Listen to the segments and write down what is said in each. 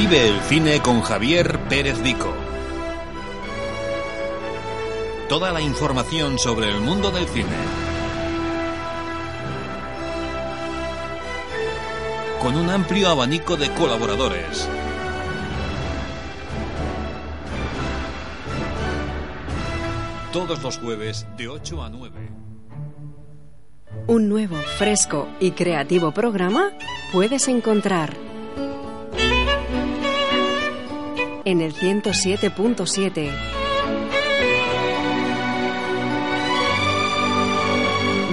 Vive el cine con Javier Pérez Vico. Toda la información sobre el mundo del cine. Con un amplio abanico de colaboradores. Todos los jueves de 8 a 9. Un nuevo, fresco y creativo programa puedes encontrar en el 107.7.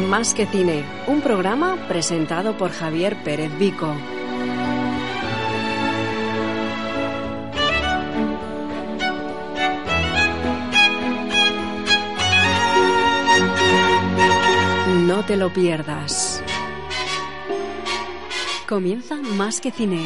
Más que cine, un programa presentado por Javier Pérez Vico. No te lo pierdas. Comienza Más que cine.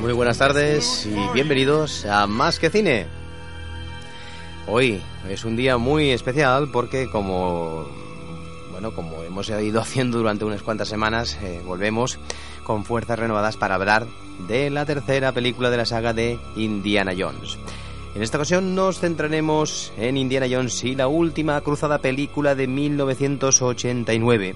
Muy buenas tardes y bienvenidos a Más que Cine. Hoy es un día muy especial porque como bueno, como hemos ido haciendo durante unas cuantas semanas, eh, volvemos con fuerzas renovadas para hablar de la tercera película de la saga de Indiana Jones. En esta ocasión nos centraremos en Indiana Jones y la última cruzada película de 1989.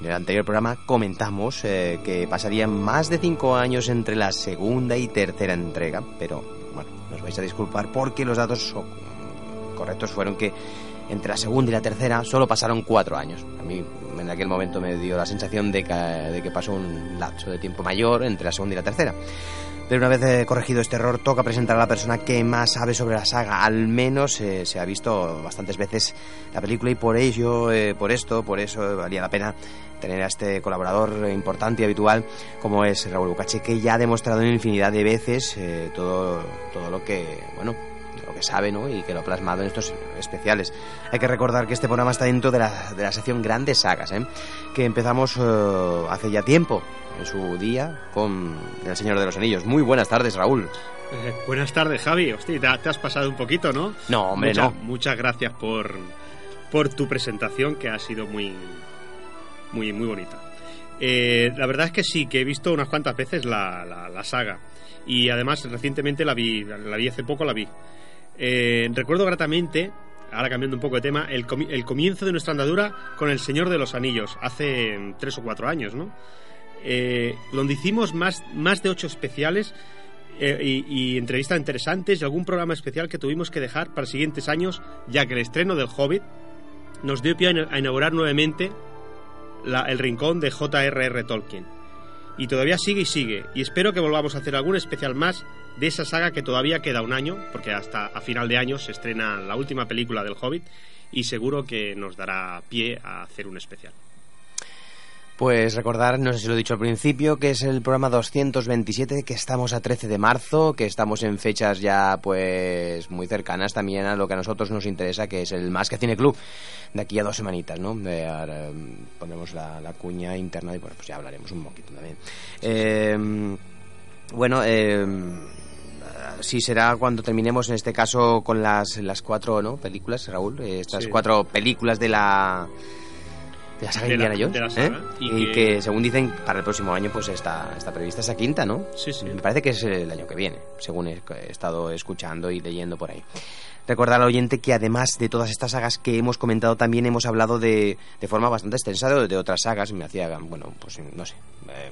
En el anterior programa comentamos eh, que pasarían más de cinco años entre la segunda y tercera entrega, pero bueno, nos vais a disculpar porque los datos correctos fueron que entre la segunda y la tercera solo pasaron cuatro años. A mí en aquel momento me dio la sensación de que, de que pasó un lapso de tiempo mayor entre la segunda y la tercera. Pero una vez eh, corregido este error, toca presentar a la persona que más sabe sobre la saga. Al menos eh, se ha visto bastantes veces la película y por ello, eh, por esto, por eso valía la pena tener a este colaborador importante y habitual como es Raúl Bucache, que ya ha demostrado en infinidad de veces todo, todo lo que, bueno, lo que sabe ¿no? y que lo ha plasmado en estos especiales. Hay que recordar que este programa está dentro de la, de la sección Grandes Sagas, ¿eh? que empezamos hace ya tiempo, en su día, con El Señor de los Anillos. Muy buenas tardes, Raúl. Eh, buenas tardes, Javi. Hostia, te, te has pasado un poquito, ¿no? No, hombre, Mucha- no. Muchas gracias por, por tu presentación, que ha sido muy, muy, muy bonita. Eh, la verdad es que sí, que he visto unas cuantas veces la, la- la saga. Y además, recientemente la vi, la vi hace poco, la vi. Eh, recuerdo gratamente, ahora cambiando un poco de tema, el, comi- el comienzo de nuestra andadura con El Señor de los Anillos, hace tres o cuatro años, ¿no? Eh, donde hicimos más, más de ocho especiales eh, y, entrevistas interesantes y algún programa especial que tuvimos que dejar para siguientes años, ya que el estreno del Hobbit nos dio pie a ina- a inaugurar nuevamente el rincón de J.R.R. Tolkien. Y todavía sigue y sigue, y espero que volvamos a hacer algún especial más de esa saga que todavía queda un año, porque hasta a final de año se estrena la última película del Hobbit, y seguro que nos dará pie a hacer un especial. Pues recordar, no sé si lo he dicho al principio, que es el programa 227, que estamos a 13 de marzo, que estamos en fechas ya pues muy cercanas también a lo que a nosotros nos interesa, que es el Más que Cine Club, de aquí a dos semanitas, ¿no? Ahora, mm, ponemos la, la cuña interna y bueno, pues ya hablaremos un poquito también. Eh, bueno, eh, sí será cuando terminemos en este caso con las, las cuatro ¿no? películas, Raúl, eh, estas Sí. cuatro películas de la de la saga De la- Indiana Jones, de la ¿eh? saga, y, y que... que- según dicen para el próximo año pues está, está prevista esa quinta, ¿no? Sí, sí. Me parece que es el año que viene, según he he estado escuchando y leyendo por ahí. Recordar al oyente que además de todas estas sagas que hemos comentado, también hemos hablado de, de forma bastante extensa de, de otras sagas. Me hacía, bueno, pues no sé, eh,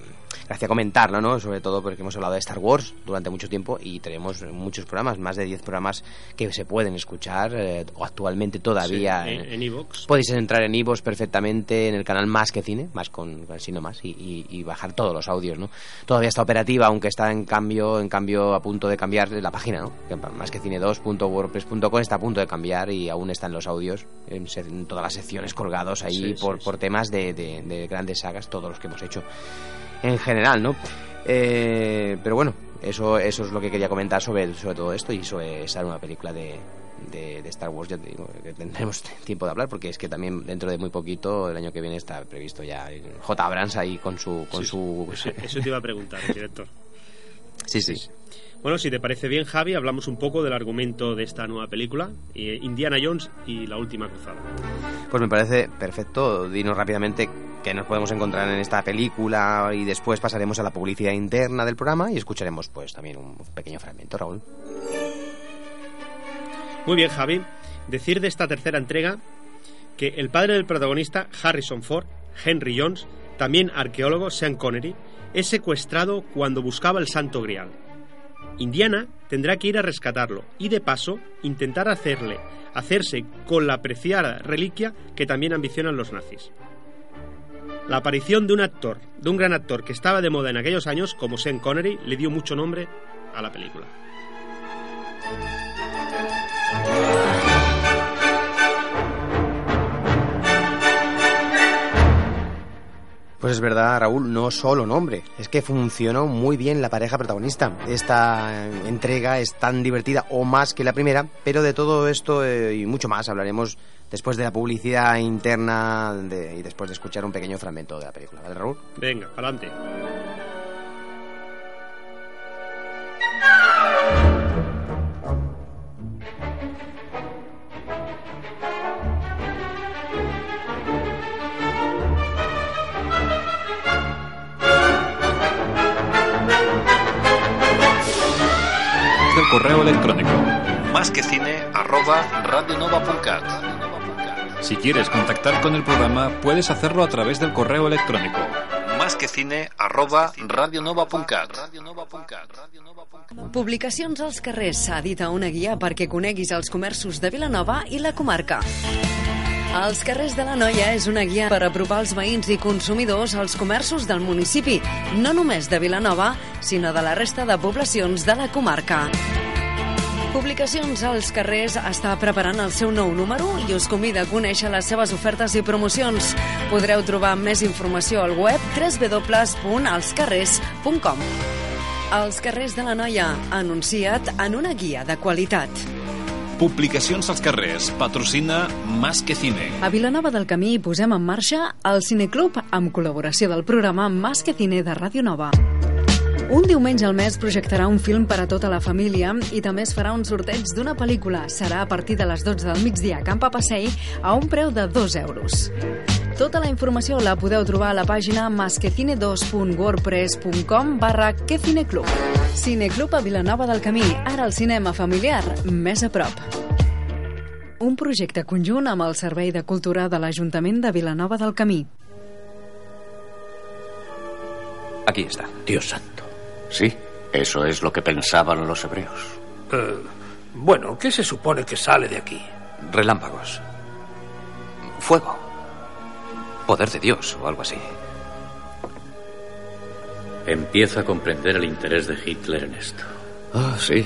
gracia comentarlo, ¿no? Sobre todo porque hemos hablado de Star Wars durante mucho tiempo y tenemos muchos programas, más de 10 programas que se pueden escuchar eh, o actualmente todavía. Sí, en- en iVoox. Podéis entrar en iVoox perfectamente en el canal Más que Cine, más con, signo más, y, y- y bajar todos los audios, ¿no? Todavía está operativa, aunque está en cambio, en cambio a punto de cambiar la página, ¿no? Que más que cine2.wordpress.com está a punto de cambiar y aún están los audios en, en todas las secciones colgados ahí Sí, por, sí, por temas de, de- de grandes sagas, todos los que hemos hecho en general, ¿no? Eh, pero bueno, eso, eso es lo que quería comentar sobre, sobre todo esto y sobre esa nueva película de, de, de Star Wars. Ya te digo, que tendremos tiempo de hablar porque es que también dentro de muy poquito, el año que viene, está previsto ya J. Abrams ahí con su. Con Sí, su... Eso, eso te iba a preguntar, director. sí, sí. Bueno, si te parece bien, Javi, hablamos un poco del argumento de esta nueva película, eh, Indiana Jones y la última cruzada. Pues me parece perfecto. Dinos rápidamente qué nos podemos encontrar en esta película y después pasaremos a la publicidad interna del programa y escucharemos pues también un pequeño fragmento, Raúl. Muy bien, Javi. Decir de esta tercera entrega que el padre del protagonista, Harrison Ford, Henry Jones, también arqueólogo Sean Connery, es secuestrado cuando buscaba el Santo Grial. Indiana tendrá que ir a rescatarlo y de paso intentar hacerle hacerse con la preciada reliquia que también ambicionan los nazis. La aparición de un actor, de un gran actor que estaba de moda en aquellos años, como Sean Connery, le dio mucho nombre a la película. Pues es verdad, Raúl, no solo nombre, es que funcionó muy bien la pareja protagonista. Esta eh, entrega es tan divertida o más que la primera, pero de todo esto eh, y mucho más hablaremos después de la publicidad interna y después de escuchar un pequeño fragmento de la película, ¿vale, Raúl? Venga, adelante. Correo electrónico. Más que cine arroba radionova.cat. Si quieres contactar con el programa, puedes hacerlo a través del correo electrónico. Más que cine arroba radionova.cat. Publicacions als carrers s'edita una guia perquè coneguis els comerços de Vilanova i la comarca. Els carrers de la Noia és una guia per apropar els veïns i consumidors als comerços del municipi, no només de Vilanova, sinó de la resta de poblacions de la comarca. Publicacions als carrers està preparant el seu nou número i us convida a conèixer les seves ofertes i promocions. Podreu trobar més informació al web www.alscarrers.com Els carrers de la Noia, anunciat en una guia de qualitat. Publicacions als carrers. Patrocina Más que Cine. A Vilanova del Camí posem en marxa el Cineclub amb col·laboració del programa Más que Cine de Ràdio Nova. Un diumenge al mes projectarà un film per a tota la família i també es farà un sorteig d'una pel·lícula. Serà a partir de les 12 del migdia a Camp Passeig a un preu de 2 euros. Tota la informació la podeu trobar a la pàgina masquecine2.wordpress.com barra quecineclub. Cineclub a Vilanova del Camí, ara el cinema familiar, més a prop. Un projecte conjunt amb el Servei de Cultura de l'Ajuntament de Vilanova del Camí. Aquí está. Dios santo. Sí, eso es lo que pensaban los hebreos. Eh, bueno, ¿qué se supone que sale de aquí? Relámpagos. Fuego. Poder de Dios o algo así. Empieza a comprender el interés de Hitler en esto. Ah, sí.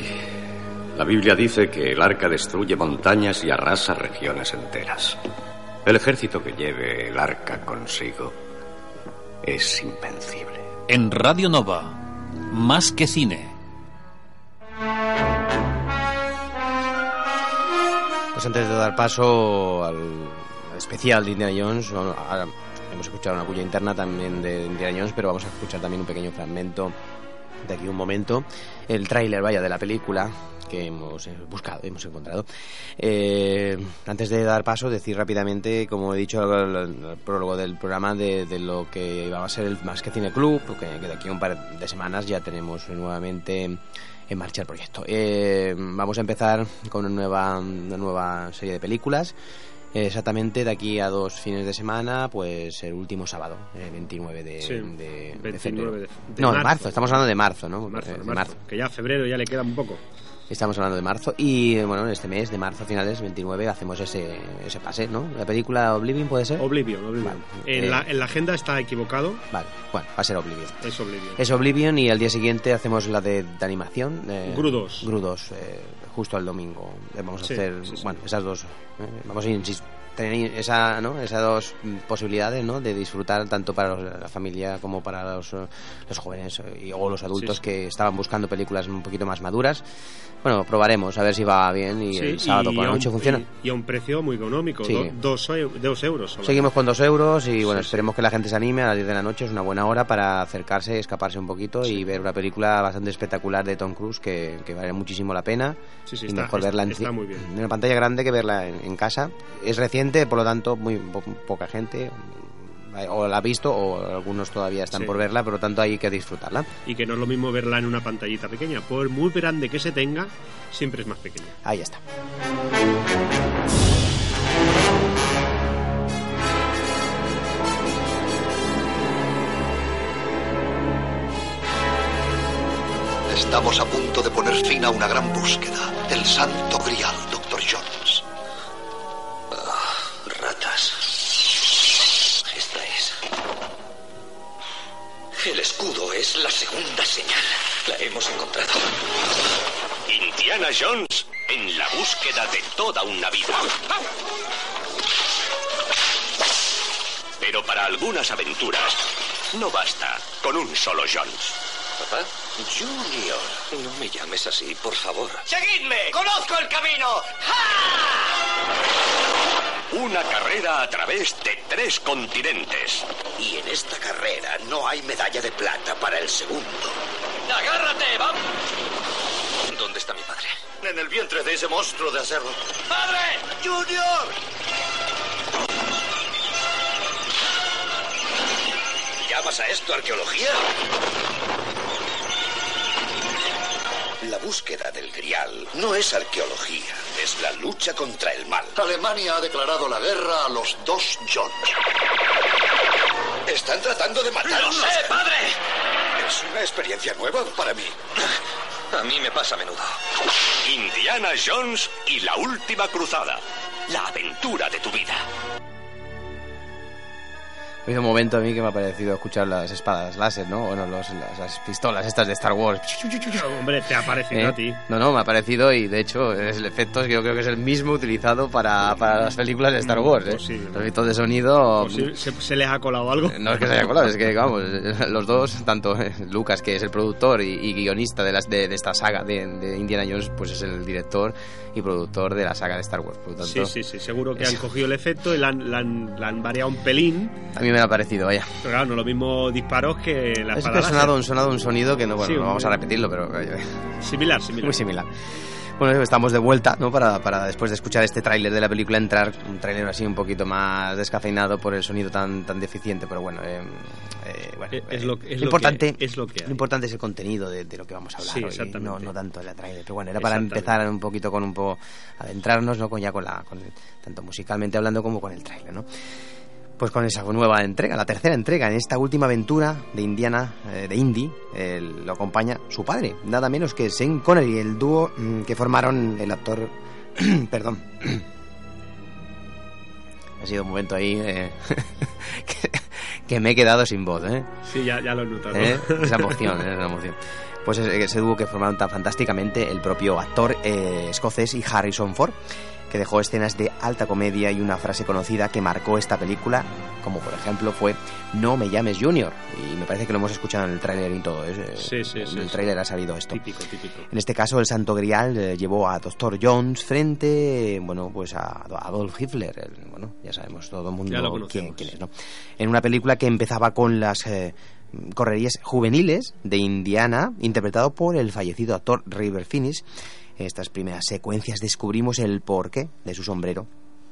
La Biblia dice que el arca destruye montañas y arrasa regiones enteras. El ejército que lleve el arca consigo es invencible. En Radio Nova. Más que Cine. Pues antes de dar paso al al especial de Indiana Jones, hemos escuchado una cuya interna también de Indiana Jones, pero vamos a escuchar también un pequeño fragmento de aquí un momento, el tráiler, vaya, de la película que hemos eh, buscado, hemos encontrado. Eh, antes de dar paso, decir rápidamente, como he dicho al, al- prólogo del programa, de, de lo que va a ser el Más que Cine Club, porque que de aquí a un par de semanas ya tenemos nuevamente en marcha el proyecto. Eh, vamos a empezar con una nueva, una nueva serie de películas. Eh, Exactamente de aquí a dos fines de semana, pues el último sábado, el 29 de, Sí, de- de 29 febrero. de- de no, de marzo. marzo, estamos hablando de marzo, ¿no? Marzo, Eh, marzo, que ya febrero ya le queda un poco. Estamos hablando de marzo y bueno, en este mes de marzo, finales 29, hacemos ese, ese pase, ¿no? La película Oblivion puede ser. Oblivion, Oblivion. Vale. En, Eh, la, en la agenda está equivocado. Vale, bueno, va a ser Oblivion. Es Oblivion. Es Oblivion y al día siguiente hacemos la de, de animación. Eh, Gru 2. Gru 2, eh, justo el domingo. Vamos a Sí, hacer, sí, sí. bueno, esas dos. eh, vamos a insistir. Tener esa, ¿no? esas dos posibilidades ¿no? de disfrutar tanto para los- la familia como para los, eh, los jóvenes eh, y, o los adultos sí. que estaban buscando películas un poquito más maduras. Bueno, probaremos a ver si va bien y Sí, el sábado por la un- noche funciona. Y, y a un precio muy económico, Sí. do- dos, dos euros. solo. Seguimos con dos euros y bueno, Sí, sí. esperemos que la gente se anime a las 10 de la noche. Es una buena hora para acercarse, escaparse un poquito y ver una película bastante espectacular de Tom Cruise que, que vale muchísimo la pena. Sí, sí, y está- mejor verla en, está muy bien. en una pantalla grande que verla en, en casa. Es reciente, por lo tanto, muy po- poca gente eh, o la ha visto o algunos todavía están Sí. por verla, por lo tanto hay que disfrutarla. Y que no es lo mismo verla en una pantallita pequeña. Por muy grande que se tenga, siempre es más pequeña. Ahí está. Estamos a punto de poner fin a una gran búsqueda. El santo grial, Dr. Jones. Es la segunda señal. La hemos encontrado. Indiana Jones en la búsqueda de toda una vida. Pero para algunas aventuras no basta con un solo Jones. ¿Papá? Junior. No me llames así, por favor. ¡Seguidme! ¡Conozco el camino! Una carrera a través de tres continentes. Y en esta carrera no hay medalla de plata para el segundo. ¡Agárrate! ¡Vamos! ¿Dónde está mi padre? En el vientre de ese monstruo de acero. ¡Padre! ¡Junior! ¿Llamas a esto arqueología? La búsqueda del grial no es arqueología, es la lucha contra el mal. Alemania ha declarado la guerra a los dos Jones. Están tratando de matarnos. ¡Lo sé, padre! Es una experiencia nueva para mí. A mí me pasa a menudo. Indiana Jones y la última cruzada. La aventura de tu vida. Ha habido un momento a mí que me ha parecido escuchar las espadas láser, ¿no? Bueno, los- las, las pistolas estas de Star Wars. Hombre, te ha parecido ¿Eh? a ti. No, no, me ha parecido y de hecho es el efecto que yo creo que es el mismo utilizado para, para las películas de Star Wars. ¿eh? Posible. Los efectos de sonido... Posible- ¿Se, se les ha colado algo? No es que se haya colado, es que vamos, los dos, tanto eh, Lucas, que es el productor y, y guionista de, las, de, de esta saga de, de Indiana Jones, pues es el director y productor de la saga de Star Wars. Por lo tanto, Sí, sí, sí. Seguro que es- han cogido el efecto y la han, la han- la han variado un pelín. A mí me ha parecido, vaya. Pero claro, no lo mismo disparos que la Es que ha sonado, un- sonado un sonido que no, bueno, Sí, no vamos a repetirlo, pero eh, Similar, similar. muy similar. Bueno, estamos de vuelta, ¿no? Para, para después de escuchar este tráiler de la película entrar, un tráiler así un poquito más descafeinado por el sonido tan tan deficiente, pero bueno, eh, eh, bueno, Es- eh, lo- es lo importante, que- es lo que hay. importante es el contenido de, de lo que vamos a hablar Sí, hoy, no, no tanto el tráiler, pero bueno, era para empezar un poquito con un poco adentrarnos, ¿no? Con ya con la con tanto musicalmente hablando como con el tráiler, ¿no? Pues con esa nueva entrega, la tercera entrega en esta última aventura de Indiana, eh, de Indy, eh, lo acompaña su padre, nada menos que Sean Connery, el dúo mm, que formaron el actor. perdón. ha sido un momento ahí eh, que, que me he quedado sin voz, ¿eh? Sí, ya, ya lo he notado. Esa emoción, esa emoción. Pues ese, ese dúo que formaron tan fantásticamente el propio actor escocés y Harrison Ford, que dejó escenas de alta comedia y una frase conocida que marcó esta película, como por ejemplo fue No me llames Junior. Y me parece que lo hemos escuchado en el tráiler y todo. ¿eh? Sí, sí, en sí, el tráiler ha salido esto. Típico, típico. En este caso, el Santo Grial eh, llevó a Dr. Jones frente, bueno, pues a Adolf Hitler. El- bueno, ya sabemos todo el mundo quién, quién es, ¿no? En una película que empezaba con las eh, correrías juveniles de Indiana, interpretado por el fallecido actor River Phoenix. En estas primeras secuencias descubrimos el porqué de su sombrero,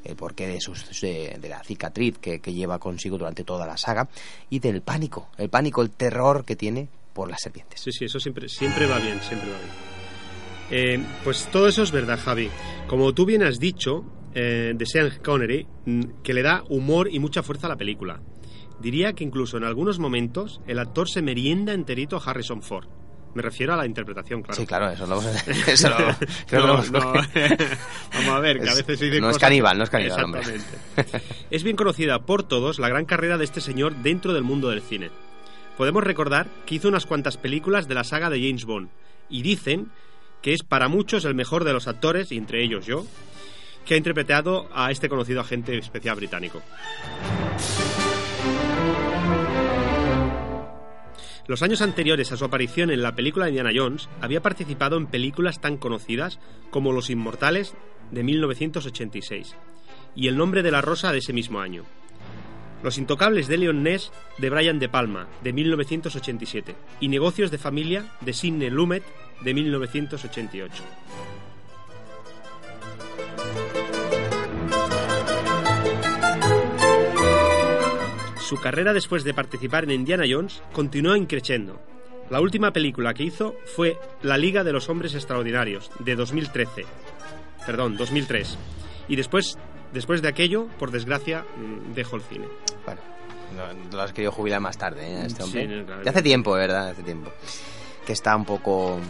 el porqué de, sus, de, la cicatriz que, que lleva consigo durante toda la saga y del pánico, el pánico, el terror que tiene por las serpientes. Sí, sí, eso siempre, siempre va bien, siempre va bien. Eh, pues todo eso es verdad, Javi. Como tú bien has dicho, eh, de Sean Connery, mm, que le da humor y mucha fuerza a la película. Diría que incluso en algunos momentos el actor se merienda enterito a Harrison Ford. Me refiero a la interpretación, claro. Sí, claro, eso lo... Eso lo creo No, que lo- no. Vamos a ver, que a Es- veces se dicen no es cosas- caníbal, no es caníbal, hombre. Exactamente. Es bien conocida por todos la gran carrera de este señor dentro del mundo del cine. Podemos recordar que hizo unas cuantas películas de la saga de James Bond y dicen que es para muchos el mejor de los actores, y entre ellos yo, que ha interpretado a este conocido agente especial británico. Los años anteriores a su aparición en la película de Indiana Jones, había participado en películas tan conocidas como Los Inmortales de 1986 y El nombre de la rosa de ese mismo año. Los Intocables de Leon Ness de Brian De Palma de 1987 y Negocios de Familia de Sidney Lumet de 1988. Su carrera después de participar en Indiana Jones continuó increciendo. La última película que hizo fue La Liga de los Hombres Extraordinarios, de 2013. Perdón, 2003. Y después, después de aquello, por desgracia, mm, dejó el cine. Bueno, no, lo has querido jubilar más tarde, ¿eh? Este Sí, hombre. no, claro. Ya hace tiempo, ¿verdad? Hace tiempo. Que está un poco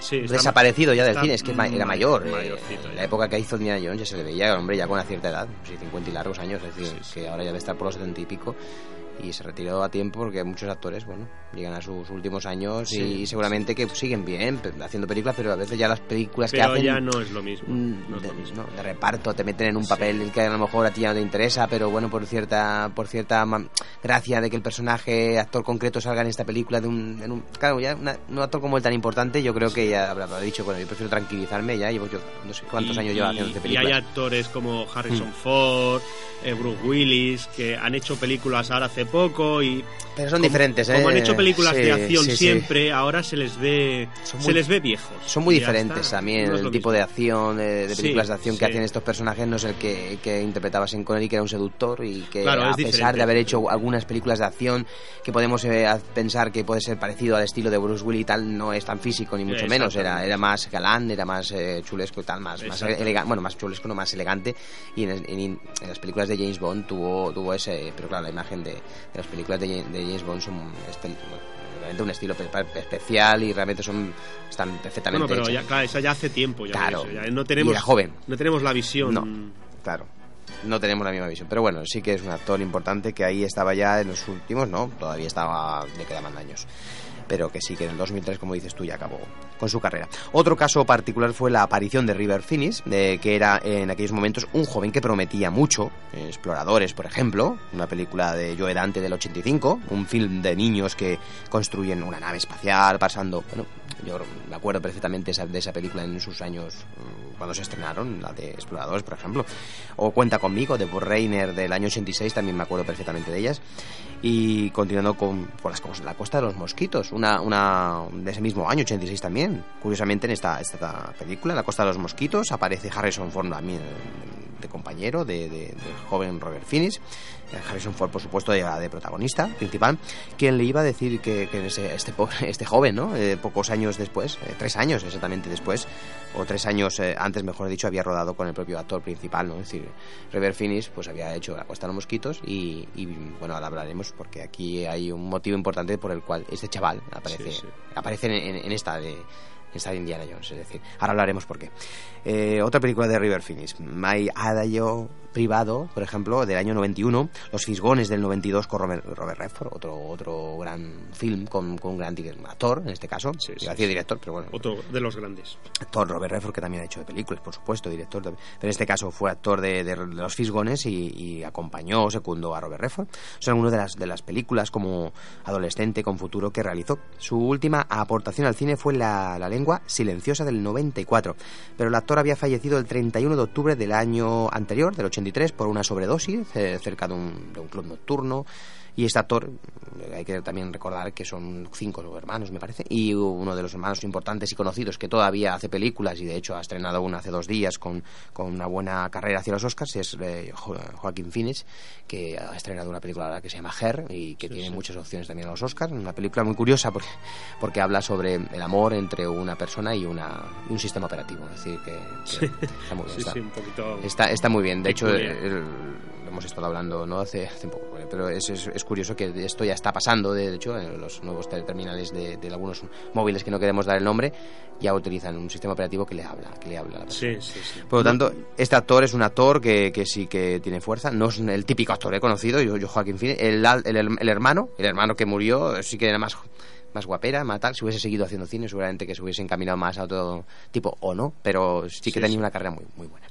Sí, desaparecido ya del cine. Es que ma- era ma- mayor. eh, mayorcito la época que hizo Indiana Jones ya se le veía, hombre, ya con una cierta edad. Sí, 50 y largos años. Es decir, que ahora ya debe estar por los 70 y pico. Y se retiró a tiempo porque muchos actores, bueno, llegan a sus últimos años Sí, y seguramente que siguen bien haciendo películas, pero a veces ya las películas Pero que hacen ya no es lo mismo. mm, no es de, lo mismo. no, de reparto te meten en un papel que a lo mejor a ti ya no te interesa pero bueno por cierta por cierta gracia de que el personaje actor concreto salga en esta película de un, en un- claro ya una- un actor como él tan importante yo creo que ya habrá dicho bueno yo prefiero tranquilizarme ya llevo yo no sé cuántos Y- años lleva y- haciendo este Y hay películas actores como Harrison Mm. Ford, eh, Bruce Willis, que han hecho películas ahora hace poco y... Pero son como- diferentes, ¿eh? Como han hecho películas Sí, de acción sí, sí. siempre, ahora se les ve Son se muy- les ve viejos. son muy diferentes está. también No el tipo mismo. de acción de, de Sí, películas de acción sí. que hacen estos personajes no es el que, que interpretabas en Connery que era un seductor y que Claro, a es pesar diferente. de haber hecho algunas películas de acción que podemos eh, pensar que puede ser parecido al estilo de Bruce Willis y tal no es tan físico ni mucho menos era era más galán era más eh, chulesco y tal más más elegante bueno más chulesco no más elegante y en, en- en las películas de James Bond tuvo tuvo ese pero claro la imagen de, de las películas de, de James Bond son realmente un estilo pe- pe- especial y realmente son están perfectamente Bueno, pero hechas. ya, claro, esa ya hace tiempo. Ya Claro. de eso, ya no tenemos, Y joven. No tenemos la visión. No, claro. No tenemos la misma visión. Pero bueno, sí que es un actor importante que ahí estaba ya en los últimos, no, todavía estaba, le quedaban años. Pero que sí que en el 2003, como dices tú, ya acabó con su carrera. Otro caso particular fue la aparición de River Phoenix, de, que era en aquellos momentos un joven que prometía mucho. eh, Exploradores, por ejemplo, una película de Joe Dante del 85, un film de niños que construyen una nave espacial pasando. Bueno, yo me acuerdo perfectamente de esa película en sus años mm, cuando se estrenaron, la de Exploradores, por ejemplo. O Cuenta conmigo, de Bob Reiner del año 86, también me acuerdo perfectamente de ellas. Y continuando con, con las La Costa de los Mosquitos, una, una de ese mismo año, 86 también. Curiosamente, en esta, esta película, La Costa de los Mosquitos, aparece Harrison Ford también de compañero de, de- del joven Robert Finis. Eh, Harrison Ford, por supuesto, de, protagonista principal, quien le iba a decir que, que ese- este, este joven, ¿no? Eh, pocos años después, eh, tres años exactamente después, o tres años eh, antes, mejor dicho, había rodado con el propio actor principal, ¿no? Es decir, Robert Finis, pues había hecho La Costa de los Mosquitos y, y, bueno, ahora hablaremos porque aquí hay un motivo importante por el cual este chaval aparece, Sí, sí. aparece en, en- en esta de esta de Indiana Jones, es decir, ahora hablaremos por qué. Eh, otra película de River Phoenix, My Adagio Privado, por ejemplo, del año 91, Los Fisgones del 92 con Robert, Robert Redford, otro, otro gran film con, con un gran actor, en este caso, Sí, sí, director, pero bueno, Otro de los grandes. actor Robert Redford que también ha hecho de películas por supuesto director pero en este caso fue actor de, de- de los Fisgones y, y acompañó secundó a Robert Redford. Son algunas de las de las películas como adolescente con futuro que realizó. Su última aportación al cine fue la, la lengua silenciosa del 94 pero el actor había fallecido el 31 de octubre del año anterior del 83 por una sobredosis eh, cerca de un, de un club nocturno y este actor, hay que también recordar que son cinco hermanos, me parece, y uno de los hermanos importantes y conocidos que todavía hace películas y de hecho ha estrenado una hace dos días con, con una buena carrera hacia los Oscars es eh, Jo- Joaquín Phoenix, que ha estrenado una película ahora que se llama Her y que tiene muchas opciones también a los Oscars. Una película muy curiosa porque, porque habla sobre el amor entre una persona y, una, un sistema operativo. Es decir, que, que está muy bien. Está, sí, un poquito está, está muy bien. De hecho, el- hemos estado hablando no hace, hace un poco, pero es, es, es curioso que esto ya está pasando, de hecho, en los nuevos terminales de, de algunos móviles que no queremos dar el nombre, ya utilizan un sistema operativo que le habla, que le habla a la persona. Sí, sí, sí. Por lo tanto, este actor es un actor que, que sí que tiene fuerza, no es el típico actor he conocido, yo, yo Joaquín Phoenix, el, el, el hermano, el hermano que murió, sí que era más más guapera, más tal, si hubiese seguido haciendo cine, seguramente que se hubiese encaminado más a otro tipo, o no, pero sí que tenía una carrera muy, muy buena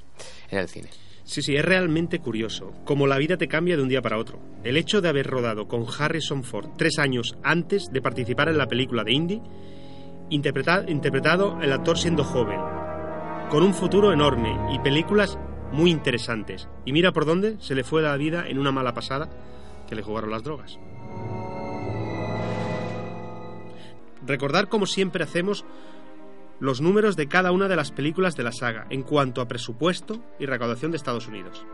en el cine. Sí, sí, es realmente curioso, como la vida te cambia de un día para otro. El hecho de haber rodado con Harrison Ford tres años antes de participar en la película de Indy, interpreta- interpretado el actor siendo joven, con un futuro enorme y películas muy interesantes. Y mira por dónde se le fue la vida en una mala pasada que le jugaron las drogas. Recordar como siempre hacemos los números de cada una de las películas de la saga en cuanto a presupuesto y recaudación de Estados Unidos.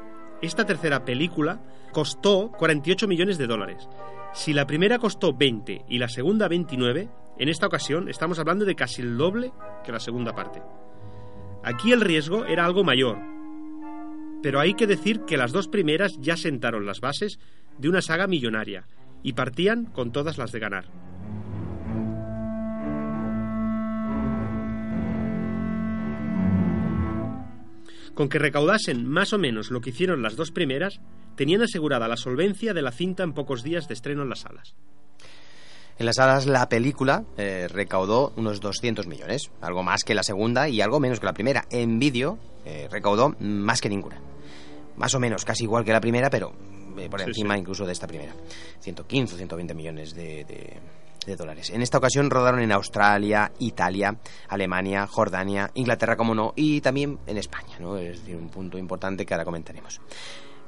Esta tercera película costó 48 millones de dólares. Si la primera costó 20 y la segunda 29, en esta ocasión estamos hablando de casi el doble que la segunda parte. Aquí el riesgo era algo mayor, pero hay que decir que las dos primeras ya sentaron las bases de una saga millonaria y partían con todas las de ganar. Con que recaudasen más o menos lo que hicieron las dos primeras, tenían asegurada la solvencia de la cinta en pocos días de estreno en las salas. En las salas la película eh, recaudó unos 200 millones, algo más que la segunda y algo menos que la primera. En vídeo eh, recaudó más que ninguna. Más o menos, casi igual que la primera, pero eh, por Sí, encima sí. incluso de esta primera. 115 o 120 millones de, de- de dólares. En esta ocasión rodaron en Australia, Italia, Alemania, Jordania, Inglaterra, como no, y también en España, ¿no? Es decir, un punto importante que ahora comentaremos.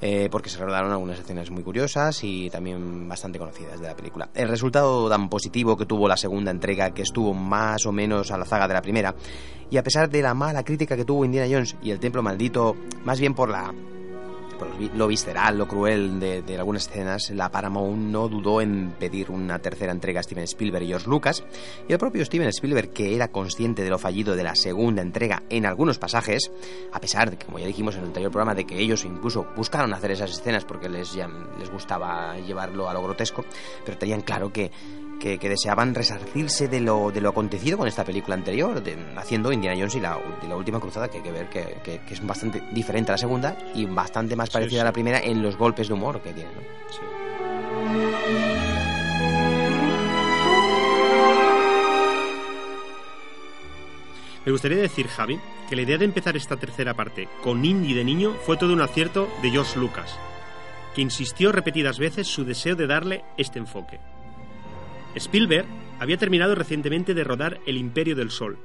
Eh, porque se rodaron algunas escenas muy curiosas y también bastante conocidas de la película. El resultado tan positivo que tuvo la segunda entrega, que estuvo más o menos a la zaga de la primera, y a pesar de la mala crítica que tuvo Indiana Jones y el Templo Maldito, más bien por la lo vi- lo visceral, lo cruel de, algunas escenas, la Paramount no dudó en pedir una tercera entrega a Steven Spielberg y George Lucas. Y el propio Steven Spielberg, que era consciente de lo fallido de la segunda entrega en algunos pasajes, a pesar de que, como ya dijimos en el anterior programa, de que ellos incluso buscaron hacer esas escenas porque les, les gustaba llevarlo a lo grotesco, pero tenían claro que, que, que deseaban resarcirse de lo, de lo acontecido con esta película anterior, de- haciendo Indiana Jones y la, última cruzada, que hay que ver que, que- que es bastante diferente a la segunda y bastante más parecida a la primera en los golpes de humor que tiene. ¿no? Me gustaría decir, Javi, que la idea de empezar esta tercera parte con Indy de niño fue todo un acierto de George Lucas, que insistió repetidas veces su deseo de darle este enfoque. Spielberg había terminado recientemente de rodar El Imperio del Sol,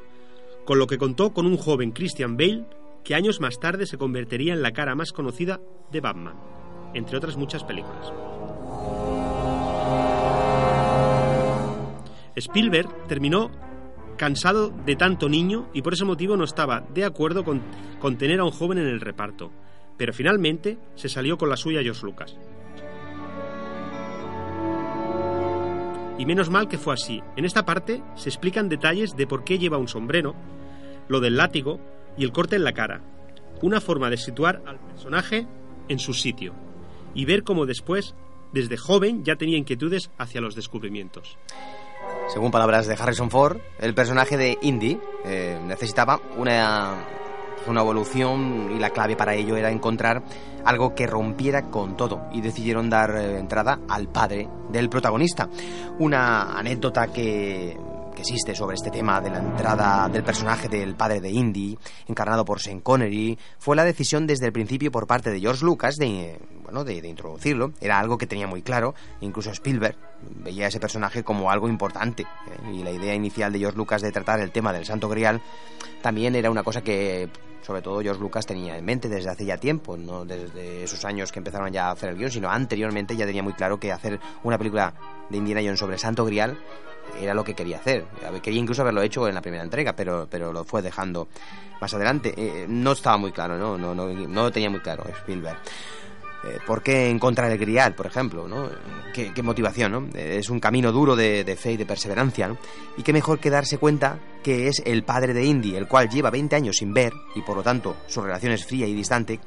con lo que contó con un joven Christian Bale que años más tarde se convertiría en la cara más conocida de Batman, entre otras muchas películas. Spielberg terminó cansado de tanto niño y por ese motivo no estaba de acuerdo con, tener a un joven en el reparto, pero finalmente se salió con la suya George Lucas. Y menos mal que fue así. En esta parte se explican detalles de por qué lleva un sombrero, lo del látigo y el corte en la cara. Una forma de situar al personaje en su sitio y ver cómo después, desde joven, ya tenía inquietudes hacia los descubrimientos. Según palabras de Harrison Ford, el personaje de Indy eh, necesitaba una, una evolución y la clave para ello era encontrar algo que rompiera con todo y decidieron dar eh, entrada al padre del protagonista. Una anécdota que, que existe sobre este tema de la entrada del personaje del padre de Indy, encarnado por Sean Connery, fue la decisión desde el principio por parte de George Lucas de, bueno, de, de introducirlo. Era algo que tenía muy claro, incluso Spielberg veía ese personaje como algo importante. ¿eh? Y la idea inicial de George Lucas de tratar el tema del Santo Grial también era una cosa que sobre todo George Lucas tenía en mente desde hace ya tiempo, no desde esos años que empezaron ya a hacer el guion, sino anteriormente ya tenía muy claro que hacer una película de Indiana Jones sobre Santo Grial era lo que quería hacer. Quería incluso haberlo hecho en la primera entrega, pero, pero lo fue dejando más adelante. Eh, no estaba muy claro, ¿no? No, no, no lo tenía muy claro Spielberg. Eh, ¿Por qué encontrar el grial, por ejemplo? ¿no? ¿Qué, qué motivación? ¿no? Eh, Es un camino duro de, de, fe y de perseverancia. ¿no? Y qué mejor que darse cuenta que es el padre de Indy, el cual lleva 20 años sin ver y por lo tanto su relación es fría y distante,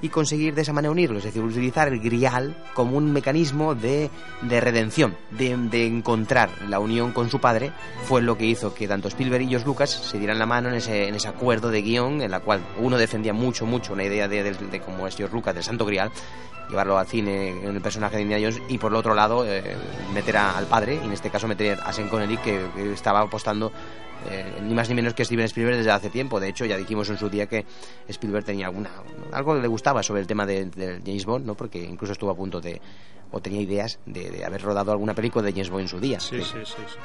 y conseguir de esa manera unirlos, es decir, utilizar el grial como un mecanismo de, de redención, de, de, encontrar la unión con su padre, fue lo que hizo que tanto Spielberg y George Lucas se dieran la mano en ese, en ese acuerdo de guion en la cual uno defendía mucho, mucho una idea de, de, cómo es George Lucas, del Santo Grial, llevarlo al cine en el personaje de Indiana Jones y por el otro lado eh, meter a, al padre, y en este caso meter a Sean Connery que estaba apostando eh, ni más ni menos que Steven Spielberg desde hace tiempo. De hecho, ya dijimos en su día que Spielberg tenía alguna algo que le gustaba sobre el tema de, de James Bond, ¿no? Porque incluso estuvo a punto de o tenía ideas de, de haber rodado alguna película de James Bond en su día. Sí, sí, sí, sí.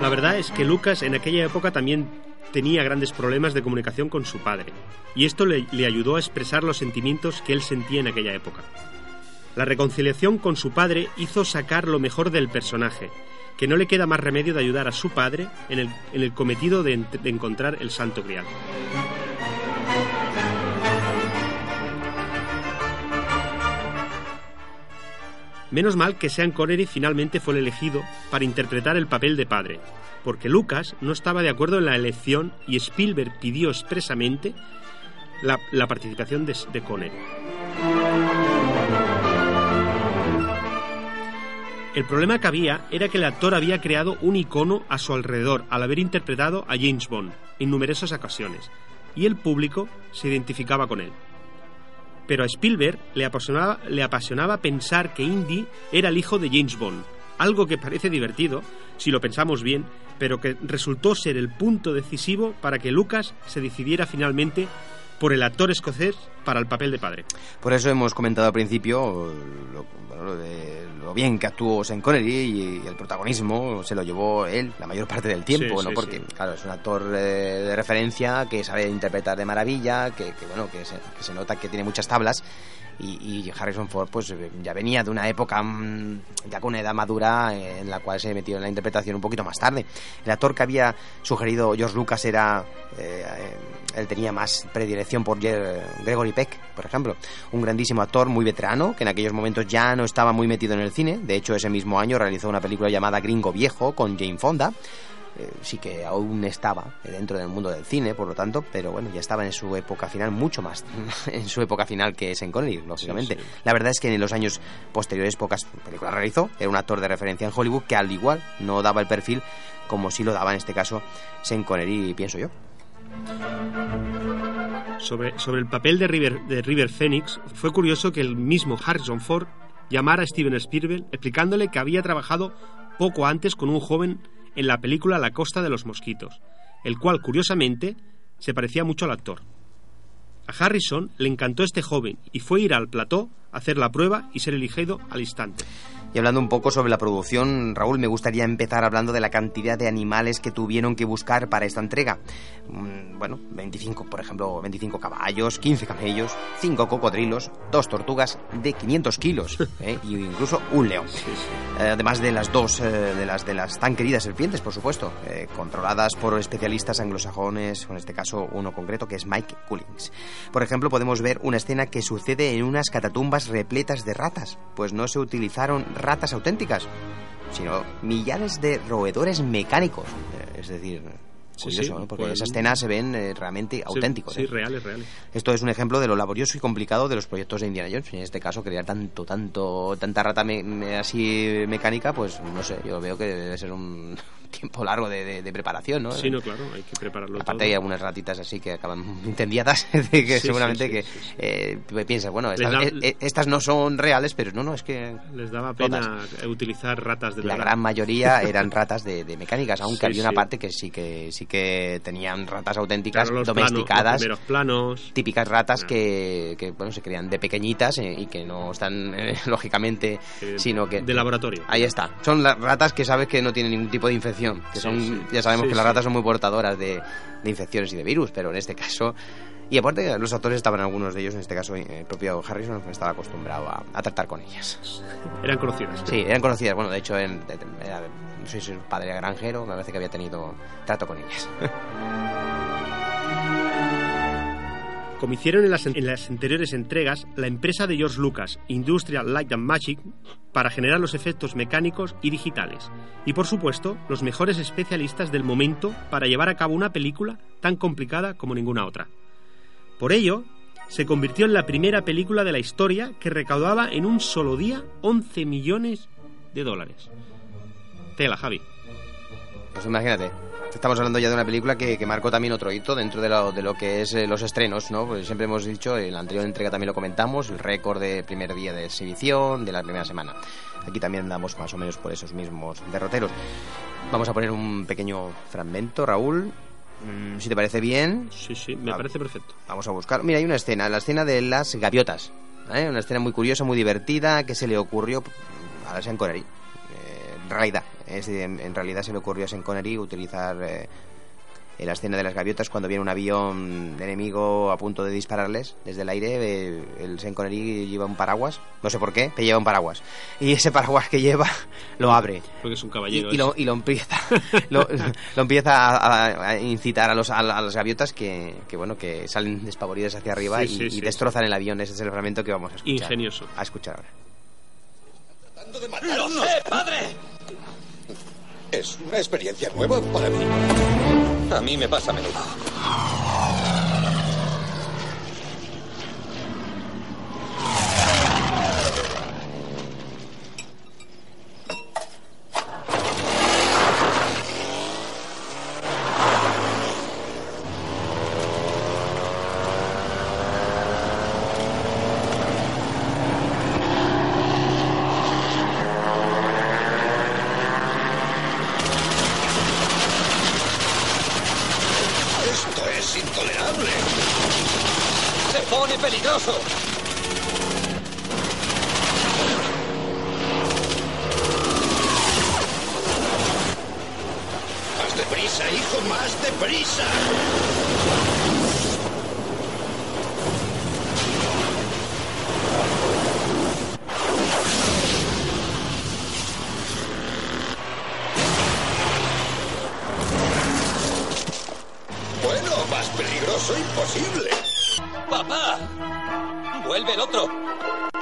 La verdad es que Lucas en aquella época también tenía grandes problemas de comunicación con su padre, y esto le, le ayudó a expresar los sentimientos que él sentía en aquella época. La reconciliación con su padre hizo sacar lo mejor del personaje, que no le queda más remedio de ayudar a su padre en el, en el cometido de, encontrar el Santo Grial. Menos mal que Sean Connery finalmente fue el elegido para interpretar el papel de padre, porque Lucas no estaba de acuerdo en la elección y Spielberg pidió expresamente la, la participación de, de Connery. El problema que había era que el actor había creado un icono a su alrededor al haber interpretado a James Bond en numerosas ocasiones, y el público se identificaba con él. Pero a Spielberg le apasionaba, le apasionaba pensar que Indy era el hijo de James Bond, algo que parece divertido, si lo pensamos bien, pero que resultó ser el punto decisivo para que Lucas se decidiera finalmente por el actor escocés para el papel de padre. Por eso hemos comentado al principio lo, lo, de, lo bien que actuó Sean Connery y el protagonismo se lo llevó él la mayor parte del tiempo, Sí, ¿no? sí, Porque, sí. claro, es un actor eh, de referencia que sabe interpretar de maravilla, que, que, bueno, que se, que se nota que tiene muchas tablas y, y, Harrison Ford pues ya venía de una época mmm, ya con una edad madura eh, en la cual se metió en la interpretación un poquito más tarde. El actor que había sugerido George Lucas era eh, él tenía más predilección por Gregory Peck, por ejemplo, un grandísimo actor muy veterano que en aquellos momentos ya no estaba muy metido en el cine. De hecho, ese mismo año realizó una película llamada Gringo Viejo con Jane Fonda. Eh, sí que aún estaba dentro del mundo del cine, por lo tanto, pero bueno, ya estaba en su época final, mucho más en su época final que Sean Connery, lógicamente. Sí, sí. La verdad es que en los años posteriores pocas películas realizó, era un actor de referencia en Hollywood que al igual no daba el perfil como sí lo daba en este caso Sean Connery, pienso yo. Sobre, el papel de River, Phoenix, fue curioso que el mismo Harrison Ford llamara a Steven Spielberg explicándole que había trabajado poco antes con un joven en la película La costa de los mosquitos, el cual, curiosamente, se parecía mucho al actor. A Harrison le encantó este joven y fue ir al plató, hacer la prueba y ser elegido al instante. Y hablando un poco sobre la producción, Raúl, me gustaría empezar hablando de la cantidad de animales que tuvieron que buscar para esta entrega. Bueno, 25, por ejemplo, 25 caballos, 15 camellos, 5 cocodrilos, 2 tortugas de 500 kilos ¿eh? y incluso un león. Sí, sí. Eh, además de las dos, eh, de las de las tan queridas serpientes, por supuesto, eh, controladas por especialistas anglosajones, en este caso uno concreto que es Mike Cullings. Por ejemplo, podemos ver una escena que sucede en unas catatumbas repletas de ratas, pues no se utilizaron ratas auténticas, sino millares de roedores mecánicos. Eh, es decir, curioso, sí, ¿no? porque pues, esas escenas se ven eh, realmente auténticos. Sí, ¿eh? reales, reales. Esto es un ejemplo de lo laborioso y complicado de los proyectos de Indiana Jones. En este caso, crear tanto, tanto, tanta rata me, me, así mecánica, pues no sé, yo veo que debe ser un tiempo largo de, de, de preparación, ¿no? Sí, no, claro, hay que prepararlo Aparte todo. hay algunas ratitas así que acaban incendiadas, que Sí, seguramente sí, que eh, piensas, bueno, estas, da- eh, eh, estas no son reales, pero no, no, es que Les daba pena utilizar ratas de la verdad. gran mayoría eran ratas de, de mecánicas, aunque había una parte que sí que sí que tenían ratas auténticas, Claro, los domesticadas, planos, planos. típicas ratas que, que, bueno se crean de pequeñitas eh, y que no están eh, lógicamente, Eh, sino que de laboratorio. Ahí está. Son las ratas que sabes que no tienen ningún tipo de infección. Que Sí, son, sí. ya sabemos Sí, que las sí. ratas son muy portadoras de, de infecciones y de virus, pero en este caso. Y aparte, los actores estaban algunos de ellos, en este caso eh, el propio Harrison, estaba acostumbrado a, a tratar con ellas. Eran conocidas. Sí, eran conocidas. Bueno, de hecho, en, era, soy su padre granjero, me parece que había tenido trato con ellas. Como hicieron en las, anteriores entregas, la empresa de George Lucas, Industrial Light and Magic, para generar los efectos mecánicos y digitales. Y por supuesto, los mejores especialistas del momento para llevar a cabo una película tan complicada como ninguna otra. Por ello, se convirtió en la primera película de la historia que recaudaba en un solo día 11 millones de dólares. Tela, Javi. Pues imagínate. Estamos hablando ya de una película que, que marcó también otro hito dentro de lo, de lo que es eh, los estrenos, ¿no? Pues siempre hemos dicho, en la anterior entrega también lo comentamos, el récord de primer día de exhibición de la primera semana. Aquí también damos más o menos por esos mismos derroteros. Vamos a poner un pequeño fragmento, Raúl. Mm, si te parece bien. Sí, sí, me parece perfecto. Vamos a buscar. Mira, hay una escena, la escena de las gaviotas. ¿eh? Una escena muy curiosa, muy divertida, que se le ocurrió a Sean Connery. Eh, en realidad, es decir, en, en realidad se le ocurrió a Sean Connery utilizar eh, en la escena de las gaviotas cuando viene un avión enemigo a punto de dispararles desde el aire. eh, el Sean Connery lleva un paraguas, no sé por qué, pero lleva un paraguas. Y ese paraguas que lleva lo abre. Porque es un Y, caballero. y lo, y lo empieza lo, lo empieza a, a- a incitar a los a, a las gaviotas que, que, bueno que salen despavoridas hacia arriba Sí, y, sí, y sí, destrozan el avión ese es el fragmento que vamos a escuchar Ingenioso. a escuchar ahora ¡Lo sé, padre! Es una experiencia nueva para mí. A mí me pasa a menudo. Esto es intolerable. ¡Se pone peligroso! Más deprisa, hijo, Bueno, más peligroso imposible. ¡Papá! ¡Vuelve el otro!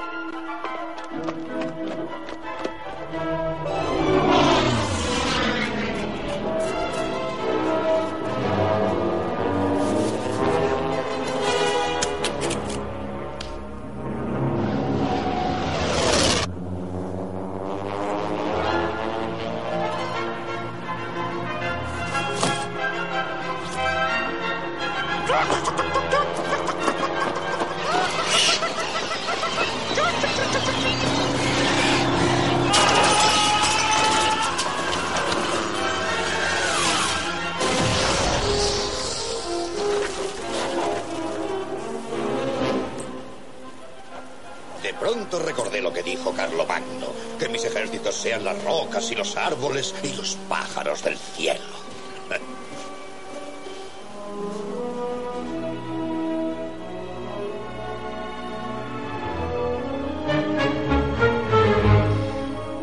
Árboles y los pájaros del cielo.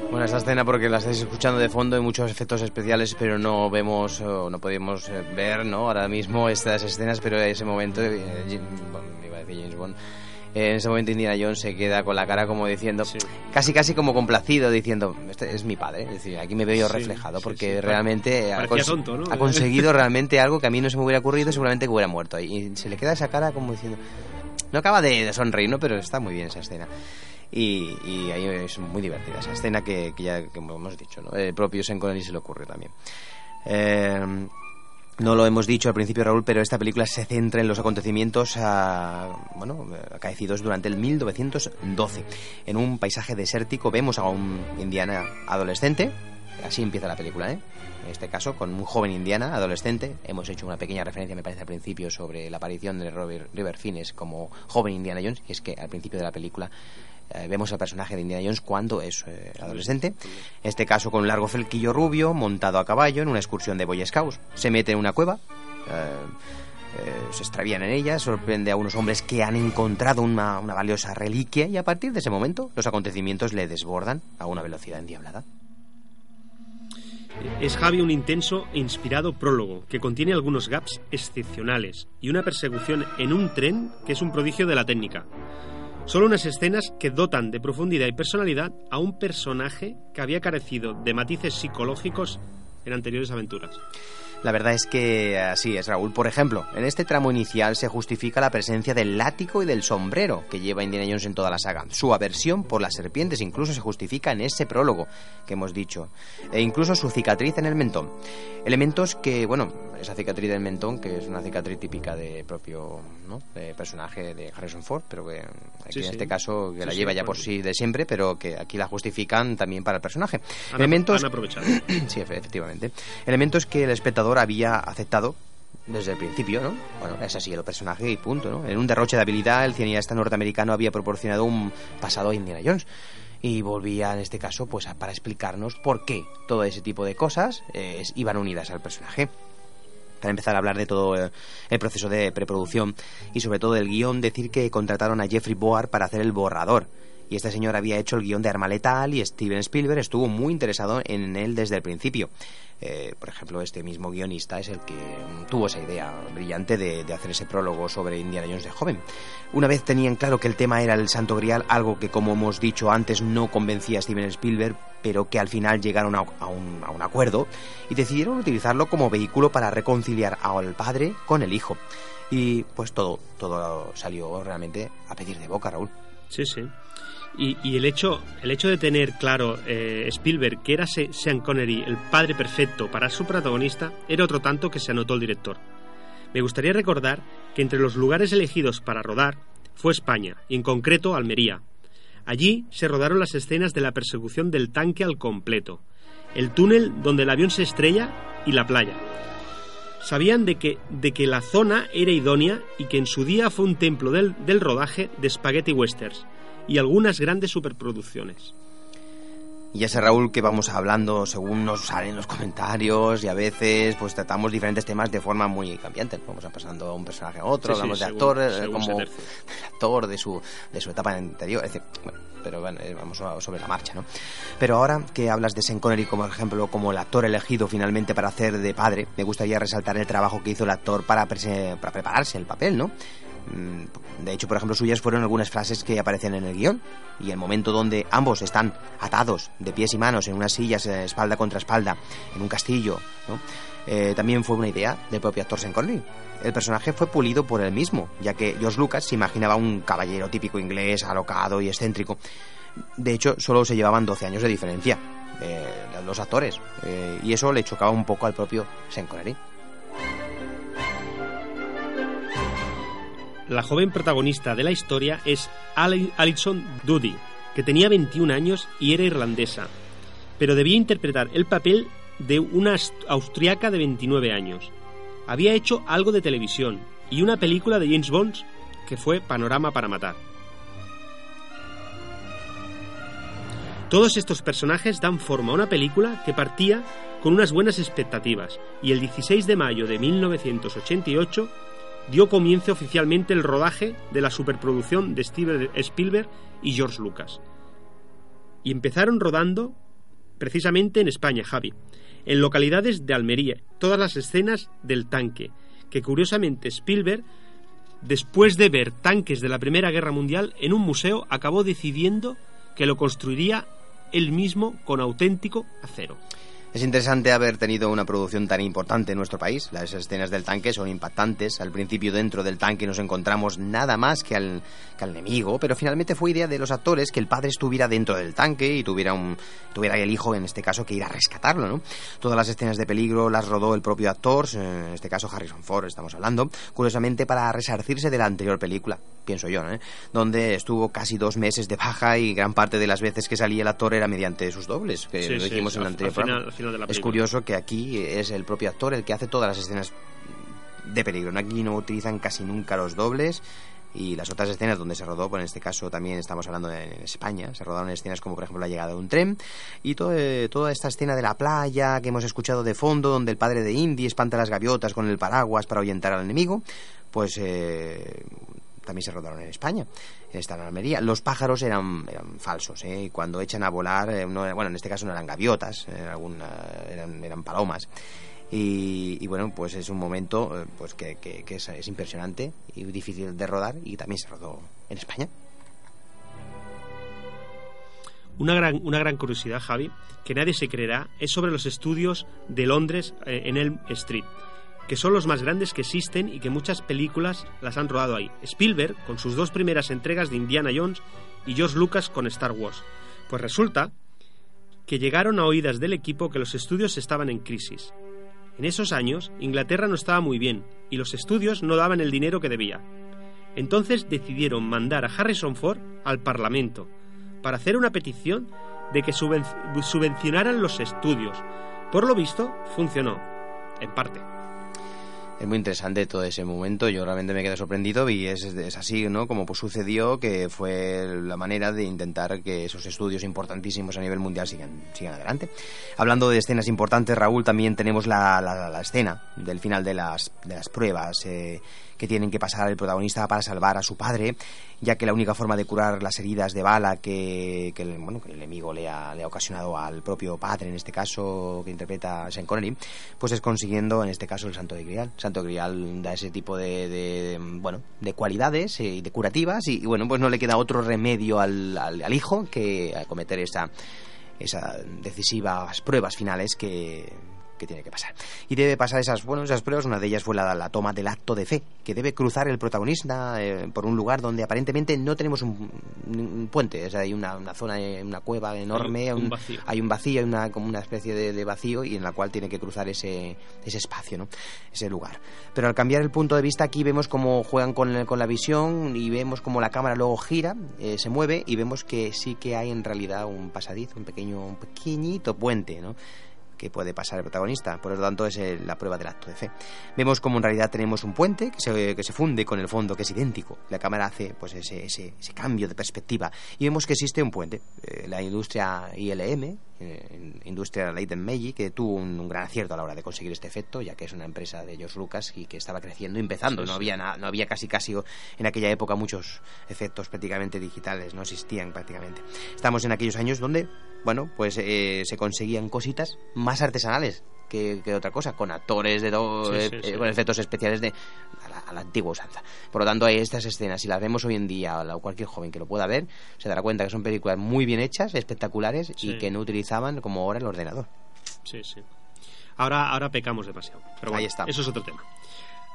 bueno esta escena porque la estáis escuchando de fondo hay muchos efectos especiales pero no vemos o no podemos eh, ver no ahora mismo estas escenas pero ese momento eh, iba a decir James Bond en ese momento Indiana Jones se queda con la cara como diciendo, casi casi como complacido, diciendo, este es mi padre, es decir, aquí me veo Sí, reflejado, porque sí. realmente ha, Parecía cons- tonto, ¿no? ha conseguido realmente algo que a mí no se me hubiera ocurrido, seguramente que hubiera muerto. Y se le queda esa cara como diciendo, no acaba de, de sonreír, ¿no? Pero está muy bien esa escena. Y, y ahí es muy divertida esa escena que, que ya como hemos dicho, ¿no? El propio Connery se le ocurre también. Eh, no lo hemos dicho al principio, Raúl, pero esta película se centra en los acontecimientos ah, bueno, acaecidos durante el 1912. En un paisaje desértico vemos a un indiana adolescente, así empieza la película, ¿eh? En este caso, con un joven indiana adolescente. Hemos hecho una pequeña referencia, me parece, al principio sobre la aparición de Robert River Fiennes como joven Indiana Jones, y es que al principio de la película eh, vemos al personaje de Indiana Jones cuando es eh, adolescente. En este caso con un largo felquillo rubio, montado a caballo en una excursión de Boy Scouts. Se mete en una cueva, eh, se extravían en ella, sorprende a unos hombres que han encontrado una, una valiosa reliquia y a partir de ese momento los acontecimientos le desbordan a una velocidad endiablada. Es Javi un intenso e inspirado prólogo que contiene algunos gaps excepcionales y una persecución en un tren que es un prodigio de la técnica. Solo unas escenas que dotan de profundidad y personalidad a un personaje que había carecido de matices psicológicos en anteriores aventuras. La verdad es que así es, Raúl. Por ejemplo, en este tramo inicial se justifica la presencia del látigo y del sombrero que lleva Indiana Jones en toda la saga. Su aversión por las serpientes incluso se justifica en ese prólogo que hemos dicho. E incluso su cicatriz en el mentón. Elementos que, bueno, esa cicatriz del mentón, que es una cicatriz típica de propio ¿no? de personaje de Harrison Ford, pero que aquí Sí, en sí. este caso que Sí, la lleva ya por sí de siempre, pero que aquí la justifican también para el personaje. Han, Elementos han aprovechado. sí, efe- efectivamente. Elementos que el espectador había aceptado desde el principio, ¿no? Bueno, es así el personaje y punto, ¿no? En un derroche de habilidad, el cineasta norteamericano había proporcionado un pasado a Indiana Jones. Y volvía, en este caso, pues a- para explicarnos por qué todo ese tipo de cosas eh, iban unidas al personaje. Para empezar a hablar de todo eh, el proceso de preproducción y sobre todo del guion, decir que contrataron a Jeffrey Boar para hacer el borrador. Y este señor había hecho el guion de Arma Letal y Steven Spielberg estuvo muy interesado en él desde el principio. Eh, por ejemplo, este mismo guionista es el que tuvo esa idea brillante de, de hacer ese prólogo sobre Indiana Jones de joven. Una vez tenían claro que el tema era el Santo Grial, algo que como hemos dicho antes no convencía a Steven Spielberg, pero que al final llegaron a, a un, a un acuerdo y decidieron utilizarlo como vehículo para reconciliar al padre con el hijo. Y pues todo, todo salió realmente a pedir de boca, Raúl. Sí, sí. Y, el hecho el hecho de tener claro eh, Spielberg que era Se- Sean Connery el padre perfecto para su protagonista era otro tanto que se anotó el director. Me gustaría recordar que entre los lugares elegidos para rodar fue España, y en concreto Almería. Allí se rodaron las escenas de la persecución del tanque al completo, el túnel donde el avión se estrella y la playa. Sabían de que, de que la zona era idónea y que en su día fue un templo del, del rodaje de spaghetti westerns y algunas grandes superproducciones. Y ya sé, Raúl, que vamos hablando según nos salen los comentarios y a veces pues tratamos diferentes temas de forma muy cambiante. Vamos a pasando un personaje a otro, Sí, sí, hablamos de según- actor, eh, según como del actor, de su, de su etapa anterior, es decir, bueno, pero bueno, eh, vamos sobre la marcha, ¿no? Pero ahora que hablas de Sean Connery como ejemplo, como el actor elegido finalmente para hacer de padre, me gustaría resaltar el trabajo que hizo el actor para, prese- para prepararse el papel, ¿no? Mm, De hecho, por ejemplo, suyas fueron algunas frases que aparecen en el guion. Y el momento donde ambos están atados de pies y manos en unas sillas, eh, espalda contra espalda, en un castillo. Eh, también fue una idea del propio actor Sean Connery. El personaje fue pulido por él mismo, ya que George Lucas se imaginaba un caballero típico inglés, alocado y excéntrico. De hecho, solo se llevaban 12 años de diferencia, eh, los actores, y eso le chocaba un poco al propio Sean Connery. La joven protagonista de la historia es Ali- Alison Doody, que tenía 21 años y era irlandesa, pero debía interpretar el papel de una austriaca de 29 años. Había hecho algo de televisión y una película de James Bond que fue Panorama para Matar. Todos estos personajes dan forma a una película que partía con unas buenas expectativas y el 16 de mayo de 1988 dio comienzo oficialmente el rodaje de la superproducción de Steven Spielberg y George Lucas. Y empezaron rodando precisamente en España, Javi, en localidades de Almería, todas las escenas del tanque, que curiosamente Spielberg, después de ver tanques de la Primera Guerra Mundial en un museo, acabó decidiendo que lo construiría él mismo con auténtico acero. Es interesante haber tenido una producción tan importante en nuestro país. Las escenas del tanque son impactantes. Al principio dentro del tanque nos encontramos nada más que al, que al enemigo, pero finalmente fue idea de los actores que el padre estuviera dentro del tanque y tuviera, un, tuviera el hijo, en este caso, que ir a rescatarlo. ¿no? Todas las escenas de peligro las rodó el propio actor, eh, en este caso Harrison Ford, estamos hablando, curiosamente para resarcirse de la anterior película, pienso yo, ¿eh? donde estuvo casi dos meses de baja y gran parte de las veces que salía el actor era mediante sus dobles, que Sí, lo sí, dijimos en el al- anterior al final- programa. Al final de la Es curioso que aquí es el propio actor el que hace todas las escenas de peligro. Aquí no utilizan casi nunca los dobles y las otras escenas donde se rodó, pues en este caso también estamos hablando de en España, se rodaron escenas como por ejemplo la llegada de un tren y todo, eh, toda esta escena de la playa que hemos escuchado de fondo donde el padre de Indy espanta las gaviotas con el paraguas para ahuyentar al enemigo, pues eh, también se rodaron en España, en esta Almería. Los pájaros eran, falsos, ¿eh? y cuando echan a volar, eh, no- bueno, en este caso no eran gaviotas, eran, alguna- eran, eran palomas. Y, bueno, pues es un momento eh, pues que, es, es impresionante y difícil de rodar y también se rodó en España. Una gran, una gran curiosidad, Javi, que nadie se creerá, es sobre los estudios de Londres eh, en Elm Street, que son los más grandes que existen y que muchas películas las han rodado ahí. Spielberg, con sus dos primeras entregas de Indiana Jones, y George Lucas con Star Wars. Pues resulta que llegaron a oídas del equipo que los estudios estaban en crisis. En esos años, Inglaterra no estaba muy bien y los estudios no daban el dinero que debía. Entonces decidieron mandar a Harrison Ford al Parlamento para hacer una petición de que subvencionaran los estudios. Por lo visto, funcionó, en parte es muy interesante todo ese momento. Yo realmente me quedé sorprendido y es, es, así, ¿no? Como pues sucedió, que fue la manera de intentar que esos estudios importantísimos a nivel mundial sigan, sigan adelante. Hablando de escenas importantes, Raúl, también tenemos la, la, la escena del final de las, de las pruebas. Eh, que tienen que pasar el protagonista para salvar a su padre, ya que la única forma de curar las heridas de bala que, que, el, bueno, que el enemigo le ha, le ha, ocasionado al propio padre, en este caso, que interpreta Sean Connery, pues es consiguiendo, en este caso, el Santo de Grial. Santo Grial da ese tipo de, de, bueno, de cualidades y de curativas y, y, bueno, pues no le queda otro remedio al, al, al hijo que acometer esa esas decisivas pruebas finales que, que tiene que pasar. Y debe pasar esas, bueno, esas pruebas, una de ellas fue la, la toma del acto de fe, que debe cruzar el protagonista eh, por un lugar donde aparentemente no tenemos un, un puente, o sea, hay una, una, zona, eh, una cueva enorme, hay un, vacío, hay un vacío, hay una, como una especie de, de, vacío y en la cual tiene que cruzar ese, ese espacio, ¿no? ese lugar. Pero al cambiar el punto de vista aquí vemos cómo juegan con, con la visión y vemos cómo la cámara luego gira, eh, se mueve y vemos que sí que hay en realidad un pasadizo, un pequeño, un pequeñito puente, ¿no? Que puede pasar el protagonista. Por lo tanto, es el, la prueba del acto de fe. Vemos como en realidad tenemos un puente que se, que se funde con el fondo, que es idéntico. La cámara hace pues ese, ese, ese cambio de perspectiva. Y vemos que existe un puente. Eh, la industria ILM, eh, Industria Light and Magic, que tuvo un, un, gran acierto a la hora de conseguir este efecto, ya que es una empresa de George Lucas y que estaba creciendo, empezando. Sí, no. Había na, no había casi casi en aquella época muchos efectos prácticamente digitales, no existían prácticamente. Estamos en aquellos años donde bueno, pues eh, se conseguían cositas más artesanales que, que, otra cosa, con actores de do, sí, eh, sí. con efectos especiales de a la, antigua usanza. Por lo tanto, hay estas escenas, si las vemos hoy en día, o cualquier joven que lo pueda ver, se dará cuenta que son películas muy bien hechas, espectaculares y que no utilizaban como ahora el ordenador. Sí, sí. Ahora, ahora pecamos demasiado. Pero bueno, Ahí está. Eso es otro tema.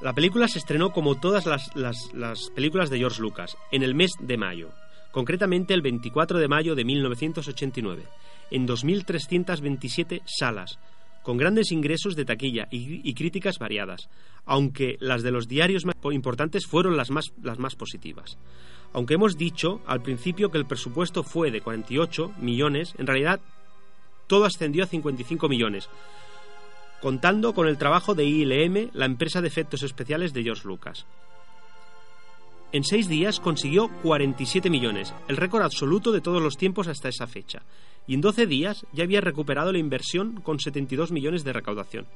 La película se estrenó como todas las, las, las películas de George Lucas, en el mes de mayo concretamente el 24 de mayo de 1989, en 2.327 salas, con grandes ingresos de taquilla y, y, críticas variadas, aunque las de los diarios más importantes fueron las más, las más positivas. Aunque hemos dicho al principio que el presupuesto fue de 48 millones, en realidad todo ascendió a 55 millones, contando con el trabajo de ILM, la empresa de efectos especiales de George Lucas. En seis días consiguió 47 millones, el récord absoluto de todos los tiempos hasta esa fecha, y en 12 días ya había recuperado la inversión con 72 millones de recaudación.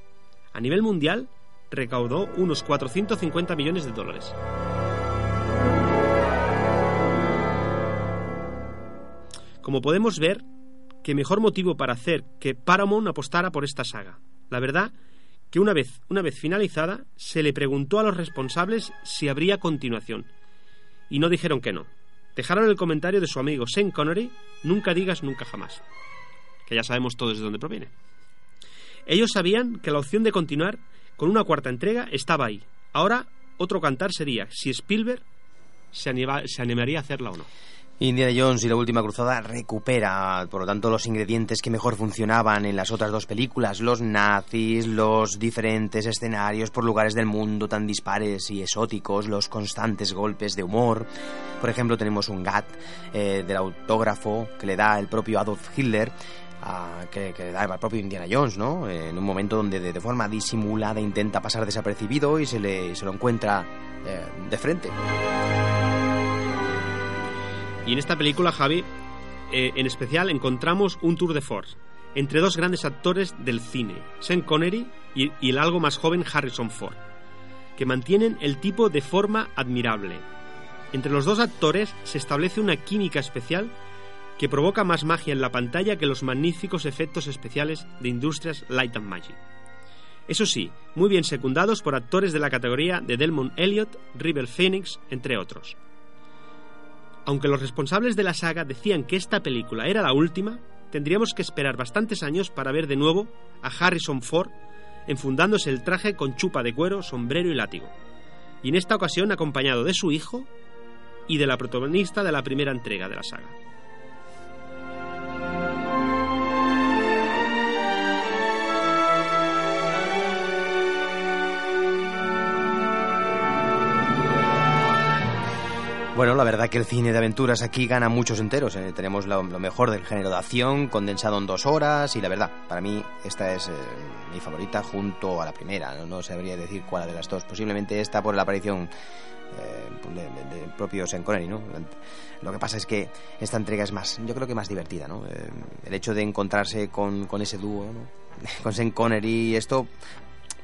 A nivel mundial, recaudó unos 450 millones de dólares. Como podemos ver, qué mejor motivo para hacer que Paramount apostara por esta saga. La verdad que una vez, una vez finalizada, se le preguntó a los responsables si habría continuación, y no dijeron que no. Dejaron el comentario de su amigo Sean Connery, nunca digas nunca jamás, que ya sabemos todos de dónde proviene. Ellos sabían que la opción de continuar con una cuarta entrega estaba ahí. Ahora, otro cantar sería si Spielberg se, anima, se animaría a hacerla o no. Indiana Jones y la última cruzada recupera, por lo tanto, los ingredientes que mejor funcionaban en las otras dos películas, los nazis, los diferentes escenarios por lugares del mundo tan dispares y exóticos, los constantes golpes de humor. Por ejemplo, tenemos un GAT eh, del autógrafo que le da el propio Adolf Hitler a, que, que, da al propio Indiana Jones, ¿no? En un momento donde de, forma disimulada intenta pasar desapercibido y se, le, se lo encuentra eh, de frente. Y en esta película, Javi, eh, en especial encontramos un tour de force entre dos grandes actores del cine, Sean Connery y, el algo más joven Harrison Ford, que mantienen el tipo de forma admirable. Entre los dos actores se establece una química especial que provoca más magia en la pantalla que los magníficos efectos especiales de Industrias Light and Magic. Eso sí, muy bien secundados por actores de la categoría de Delmon Elliott, River Phoenix, entre otros. Aunque los responsables de la saga decían que esta película era la última, tendríamos que esperar bastantes años para ver de nuevo a Harrison Ford enfundándose el traje con chupa de cuero, sombrero y látigo. Y en esta ocasión acompañado de su hijo y de la protagonista de la primera entrega de la saga. Bueno, la verdad que el cine de aventuras aquí gana muchos enteros. ¿eh? Tenemos lo, lo, mejor del género de acción, condensado en dos horas, y la verdad, para mí esta es eh, mi favorita junto a la primera. ¿no? no sabría decir cuál de las dos. Posiblemente esta por la aparición eh, de, de, de, propio Sean Connery, ¿no? Lo que pasa es que esta entrega es más, yo creo que más divertida, ¿no? Eh, el hecho de encontrarse con, con ese dúo, ¿no? con Sean Connery y esto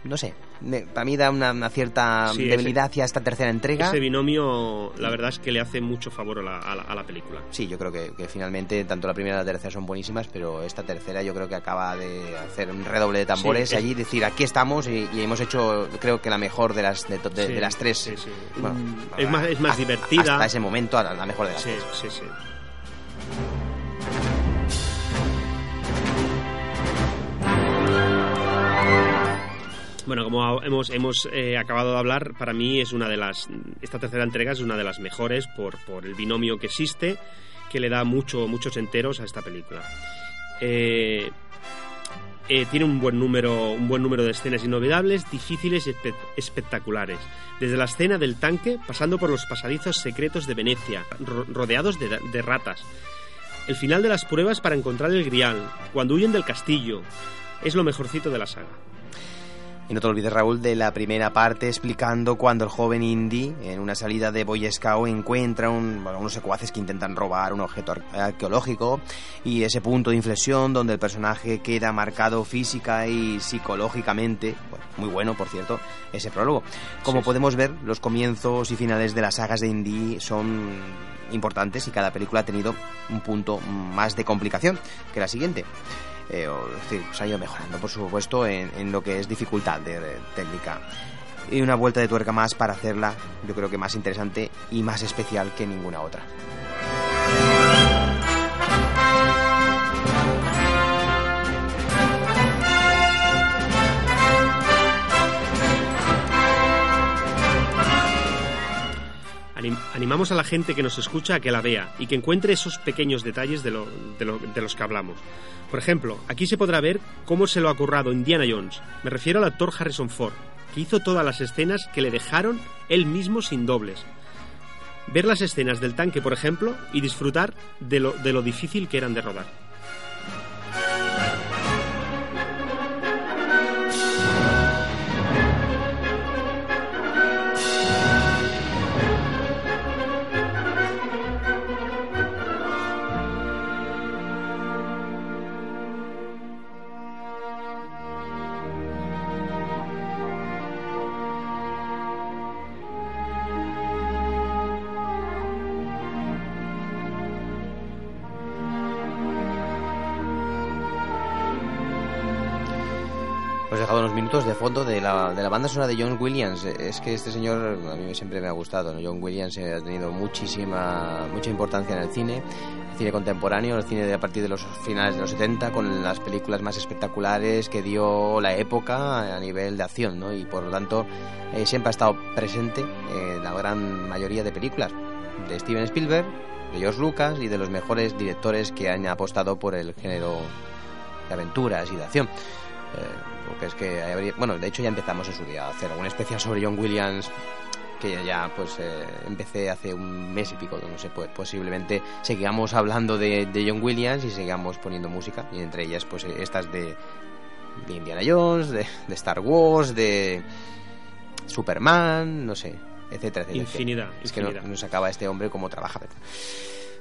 no sé, me, para mí da una, una cierta sí, debilidad hacia esta tercera entrega. Ese binomio, la verdad es que le hace mucho favor a la, a la, a la película. Sí, yo creo que, que, finalmente tanto la primera y la tercera son buenísimas, pero esta tercera yo creo que acaba de hacer un redoble de tambores sí, allí, es... decir, aquí estamos y, y, hemos hecho, creo que la mejor de las de, de, sí, de las tres. Bueno, es, más, es más divertida. Hasta ese momento, la mejor de las sí, tres. Sí, sí. Bueno, como hemos, hemos eh, acabado de hablar, para mí es una de las. Esta tercera entrega es una de las mejores por, por el binomio que existe, que le da mucho, muchos enteros a esta película. Eh, eh, tiene un buen número un buen número de escenas inolvidables, difíciles y espe espectaculares. Desde la escena del tanque, pasando por los pasadizos secretos de Venecia, ro rodeados de, de ratas. El final de las pruebas para encontrar el grial, cuando huyen del castillo, es lo mejorcito de la saga. Y no te olvides, Raúl, de la primera parte explicando cuando el joven Indy, en una salida de Boy Scout, encuentra un, bueno, unos secuaces que intentan robar un objeto arqueológico y ese punto de inflexión donde el personaje queda marcado física y psicológicamente, bueno, muy bueno, por cierto, ese prólogo. Como sí, podemos sí. ver, los comienzos y finales de las sagas de Indy son importantes y cada película ha tenido un punto más de complicación que la siguiente eh, o, se ha ido mejorando, por supuesto, en, lo que es dificultad técnica. Y una vuelta de tuerca más para hacerla, yo creo que más interesante y más especial que ninguna otra. Animamos a la gente que nos escucha a que la vea y que encuentre esos pequeños detalles de, lo, de, lo, de, los que hablamos. Por ejemplo, aquí se podrá ver cómo se lo ha currado Indiana Jones. Me refiero al actor Harrison Ford, que hizo todas las escenas que le dejaron él mismo sin dobles. Ver las escenas del tanque, por ejemplo, y disfrutar de lo, de lo difícil que eran de rodar. Banda sonora de John Williams. Es que este señor a mí siempre me ha gustado. ¿no? John Williams ha tenido muchísima mucha importancia en el cine, el cine contemporáneo, el cine de a partir de los finales de los 70, con las películas más espectaculares que dio la época a nivel de acción. ¿no? Y por lo tanto eh, siempre ha estado presente en la gran mayoría de películas de Steven Spielberg, de George Lucas y de los mejores directores que han apostado por el género de aventuras y de acción. Eh, porque es que habría, bueno, de hecho ya empezamos en su día a hacer alguna especial sobre John Williams que ya pues eh, empecé hace un mes y pico, no sé, pues posiblemente seguíamos hablando de, de, John Williams y sigamos poniendo música y entre ellas pues estas de, de Indiana Jones, de, de, Star Wars, de Superman, no sé, etcétera, etcétera. Infinidad. Es infinidad. que no, no se acaba este hombre como trabaja.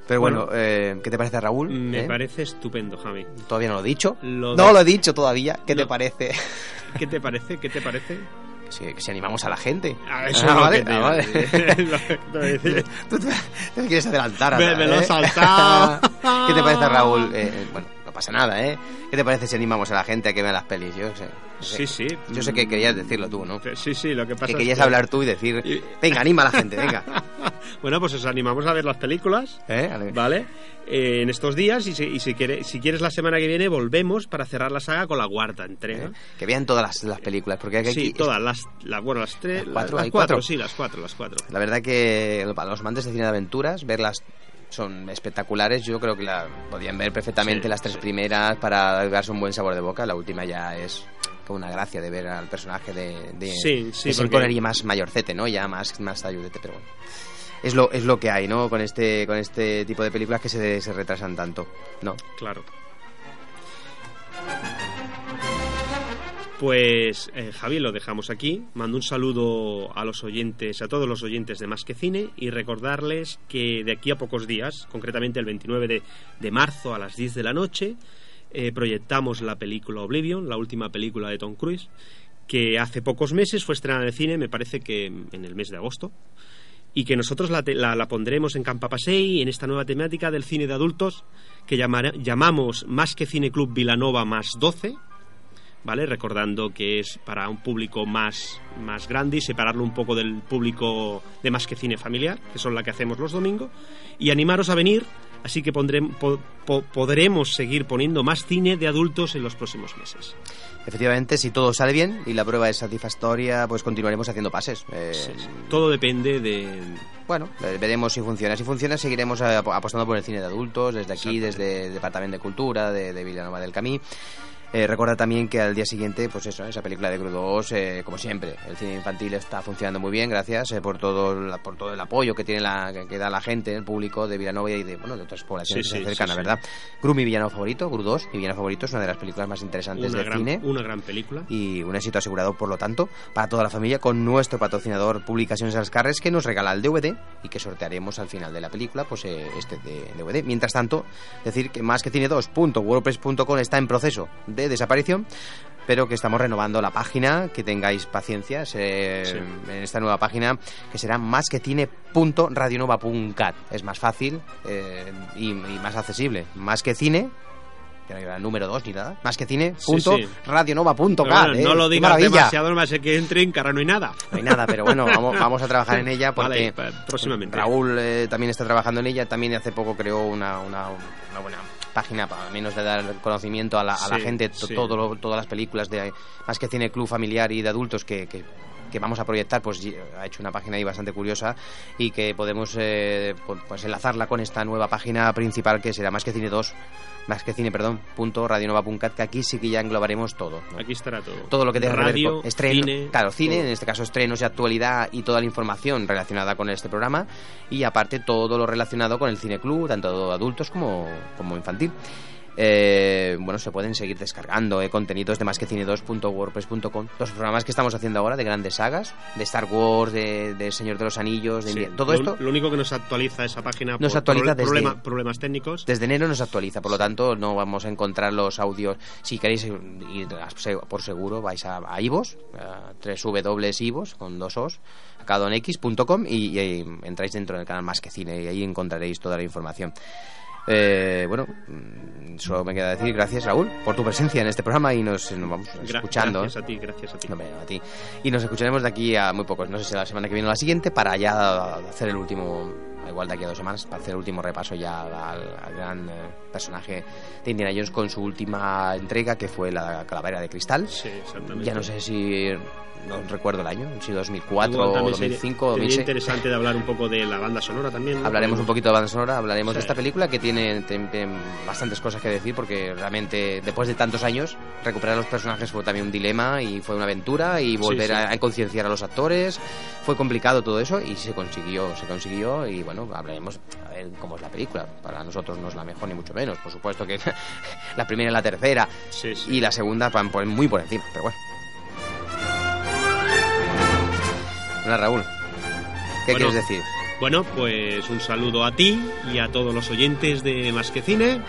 Pero bueno, bueno eh, ¿qué te parece Raúl? Me ¿Eh? parece estupendo, Javi. Todavía no lo he dicho. Lo no lo he dicho todavía. ¿Qué no. te parece? ¿Qué te parece? ¿Qué te parece? Sí, que si animamos a la gente. Ah, eso ah, vale. Ah, vale. tú, quieres adelantar. Me, me lo he saltado. ¿Qué te parece, Raúl? Eh, bueno, lo pasa nada, ¿eh? ¿Qué te parece si animamos a la gente a que vea las pelis? Yo sé. Sí, sí. Yo sé que querías decirlo tú, ¿no? Sí, sí, lo que pasa Que es querías que- hablar tú y decir, venga, anima a la gente, venga. Bueno, pues os animamos a ver las películas, ¿Eh? A ver. ¿vale? Eh, en estos días y, si, y si, quiere- si quieres la semana que viene volvemos para cerrar la saga con la cuarta entrega. ¿Eh? Que vean todas las, las películas, porque aquí, Sí, todas, las, las- bueno, las tres, Las cuatro, las hay cuatro, cuatro. sí, las cuatro, las cuatro. La verdad que para los amantes de cine de aventuras, verlas son espectaculares. Yo creo que la podían ver perfectamente Sí, las tres sí. primeras para darse un buen sabor de boca. La última ya es como una gracia de ver al personaje de, de, Sí, sí, de porque- más mayorcete, ¿no? Ya más, más talludete, pero bueno. Es lo, es lo que hay, ¿no? Con este, con este tipo de películas que se, se retrasan tanto, ¿no? Claro. Pues eh, Javi, lo dejamos aquí. Mando un saludo a los oyentes, a todos los oyentes de Más que Cine y recordarles que de aquí a pocos días, concretamente el 29 de, de marzo a las 10 de la noche, eh, proyectamos la película Oblivion, la última película de Tom Cruise, que hace pocos meses fue estrenada en el cine, me parece que en el mes de agosto, y que nosotros la, la- pondremos en Campapasei en esta nueva temática del cine de adultos que llamamos Más que Cine Club Vilanova más 12, ¿vale? Recordando que es para un público más, más grande y separarlo un poco del público de Más que Cine Familiar, que son la que hacemos los domingos, y animaros a venir, así que po- po- podremos seguir poniendo más cine de adultos en los próximos meses. Efectivamente, si todo sale bien y la prueba es satisfactoria, pues continuaremos haciendo pases. Eh, Todo depende de... Bueno, eh, veremos si funciona. Si funciona, seguiremos eh, ap- apostando por el cine de adultos, desde aquí, desde el Departamento de Cultura, de, de Villanova del Camí. Eh, recuerda también que al día siguiente, pues eso, esa película de Crudos, eh, como siempre, el cine infantil está funcionando muy bien, gracias eh, por todo la- por todo el apoyo que tiene la que, da la gente, el público de Villanova y de bueno de otras poblaciones Sí, que se sí, acercan, sí, verdad. Gru, mi villano favorito, Gru 2, mi villano favorito, es una de las películas más interesantes Una del gran, cine una gran película. y un éxito asegurado, por lo tanto, para toda la familia con nuestro patrocinador Publicaciones Alscarres que nos regala el DVD y que sortearemos al final de la película pues eh, este de DVD. Mientras tanto, decir que más que cine2.wordpress.com está en proceso de desaparición pero que estamos renovando la página, que tengáis paciencia eh, Sí. en esta nueva página que será más que cine.radionova.cat. Es más fácil eh, y, y más accesible. Más que cine, que no era el número 2 ni nada, más que Sí, sí. cine.radionova.cat. Pero bueno, eh. no lo ¡Qué digas demasiado, no ser que entre en cara no hay nada. No hay nada, pero bueno, vamos, vamos a trabajar en ella porque Vale, pa- próximamente. Raúl eh, también está trabajando en ella, también hace poco creó una, una, una buena página para menos de dar conocimiento a la, a la gente sí. todo lo- todas las películas de más que cine club familiar y de adultos que, que, que vamos a proyectar pues y- ha hecho una página ahí bastante curiosa y que podemos eh, pu- pues enlazarla con esta nueva página principal que será más que cine 2 más que cine perdón punto radionova.cat que aquí sí que ya englobaremos todo ¿no? Aquí estará todo. todo lo que tenga que ver Radio, con estreno, cine, claro, cine, todo. en este caso estrenos y actualidad y toda la información relacionada con este programa y aparte todo lo relacionado con el cine club, tanto adultos como, como infantil. Eh, bueno, se pueden seguir descargando eh, contenidos de masquecine2.wordpress.com los programas que estamos haciendo ahora de grandes sagas, de Star Wars, de, de Señor de los Anillos, de Sí, todo lo, esto Lo único que nos actualiza esa página Nos por actualiza desde- problema- problemas técnicos. Desde enero nos actualiza, por lo tanto no vamos a encontrar los audios. Si queréis ir a- por seguro, vais a, a iVoox, a www.ivos con dos os, cadonx.com y, y ahí entráis dentro del canal Más que Cine y ahí encontraréis toda la información. Eh, bueno, mm, solo me queda decir gracias Raúl por tu presencia en este programa y nos, nos vamos Gra- escuchando. Gracias a ti, gracias a ti. No, hombre, a ti. Y nos escucharemos de aquí a muy pocos, no sé si la semana que viene o la siguiente, para ya hacer el último, igual de aquí a dos semanas, para hacer el último repaso ya al, al gran eh, personaje de Indiana Jones con su última entrega, que fue la calavera de cristal. Sí, exactamente. Ya no sé si, no recuerdo el año, si 2004 Igual o también sería- 2005 o sería 2006. interesante de hablar un poco de la banda sonora también. ¿no? Hablaremos un poquito de banda sonora, hablaremos de esta película que tiene, bastantes cosas que decir porque realmente después de tantos años recuperar los personajes fue también un dilema y fue una aventura y volver sí. a, a concienciar a los actores. Fue complicado todo eso y se consiguió, se consiguió y bueno, hablaremos a ver cómo es la película. Para nosotros no es la mejor ni mucho menos, por supuesto que la primera y la tercera y la segunda van por- muy por encima, pero bueno. Hola Raúl, ¿qué Bueno, quieres decir? Bueno, pues un saludo a ti y a todos los oyentes de Más que Cine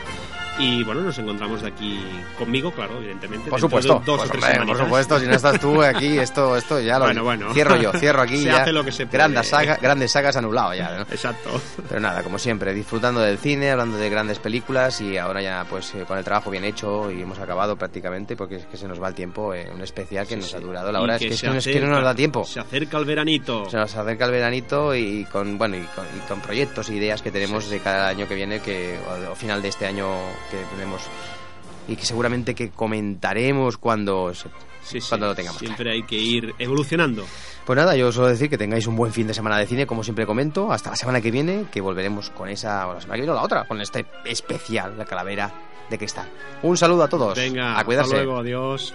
Y bueno, nos encontramos de aquí conmigo, claro, evidentemente. Por de supuesto, dos pues, o tres hombre, por supuesto, si no estás tú aquí, esto, esto ya lo Bueno, bueno. cierro yo, cierro aquí Se ya. hace lo que se puede. grandes, saga- grandes sagas anulado ya, ¿no? Exacto. Pero nada, como siempre, disfrutando del cine, hablando de grandes películas y ahora ya pues eh, con el trabajo bien hecho y hemos acabado prácticamente porque es que se nos va el tiempo, eh, un especial que Sí, nos sí. ha durado la hora, es que es que no- es que no nos da tiempo. Se acerca el veranito. Se nos acerca el veranito y con bueno y con, y con proyectos e ideas que tenemos de cada año que viene que o, o final de este año que tenemos y que seguramente que comentaremos cuando se- Sí, sí, cuando lo tengamos. Siempre hay que ir evolucionando. Pues nada, yo os suelo decir que tengáis un buen fin de semana de cine, como siempre comento, hasta la semana que viene, que volveremos con esa, o la semana que viene o la otra, con este especial, la calavera de cristal. Un saludo a todos. Venga, a cuidarse. hasta luego, adiós.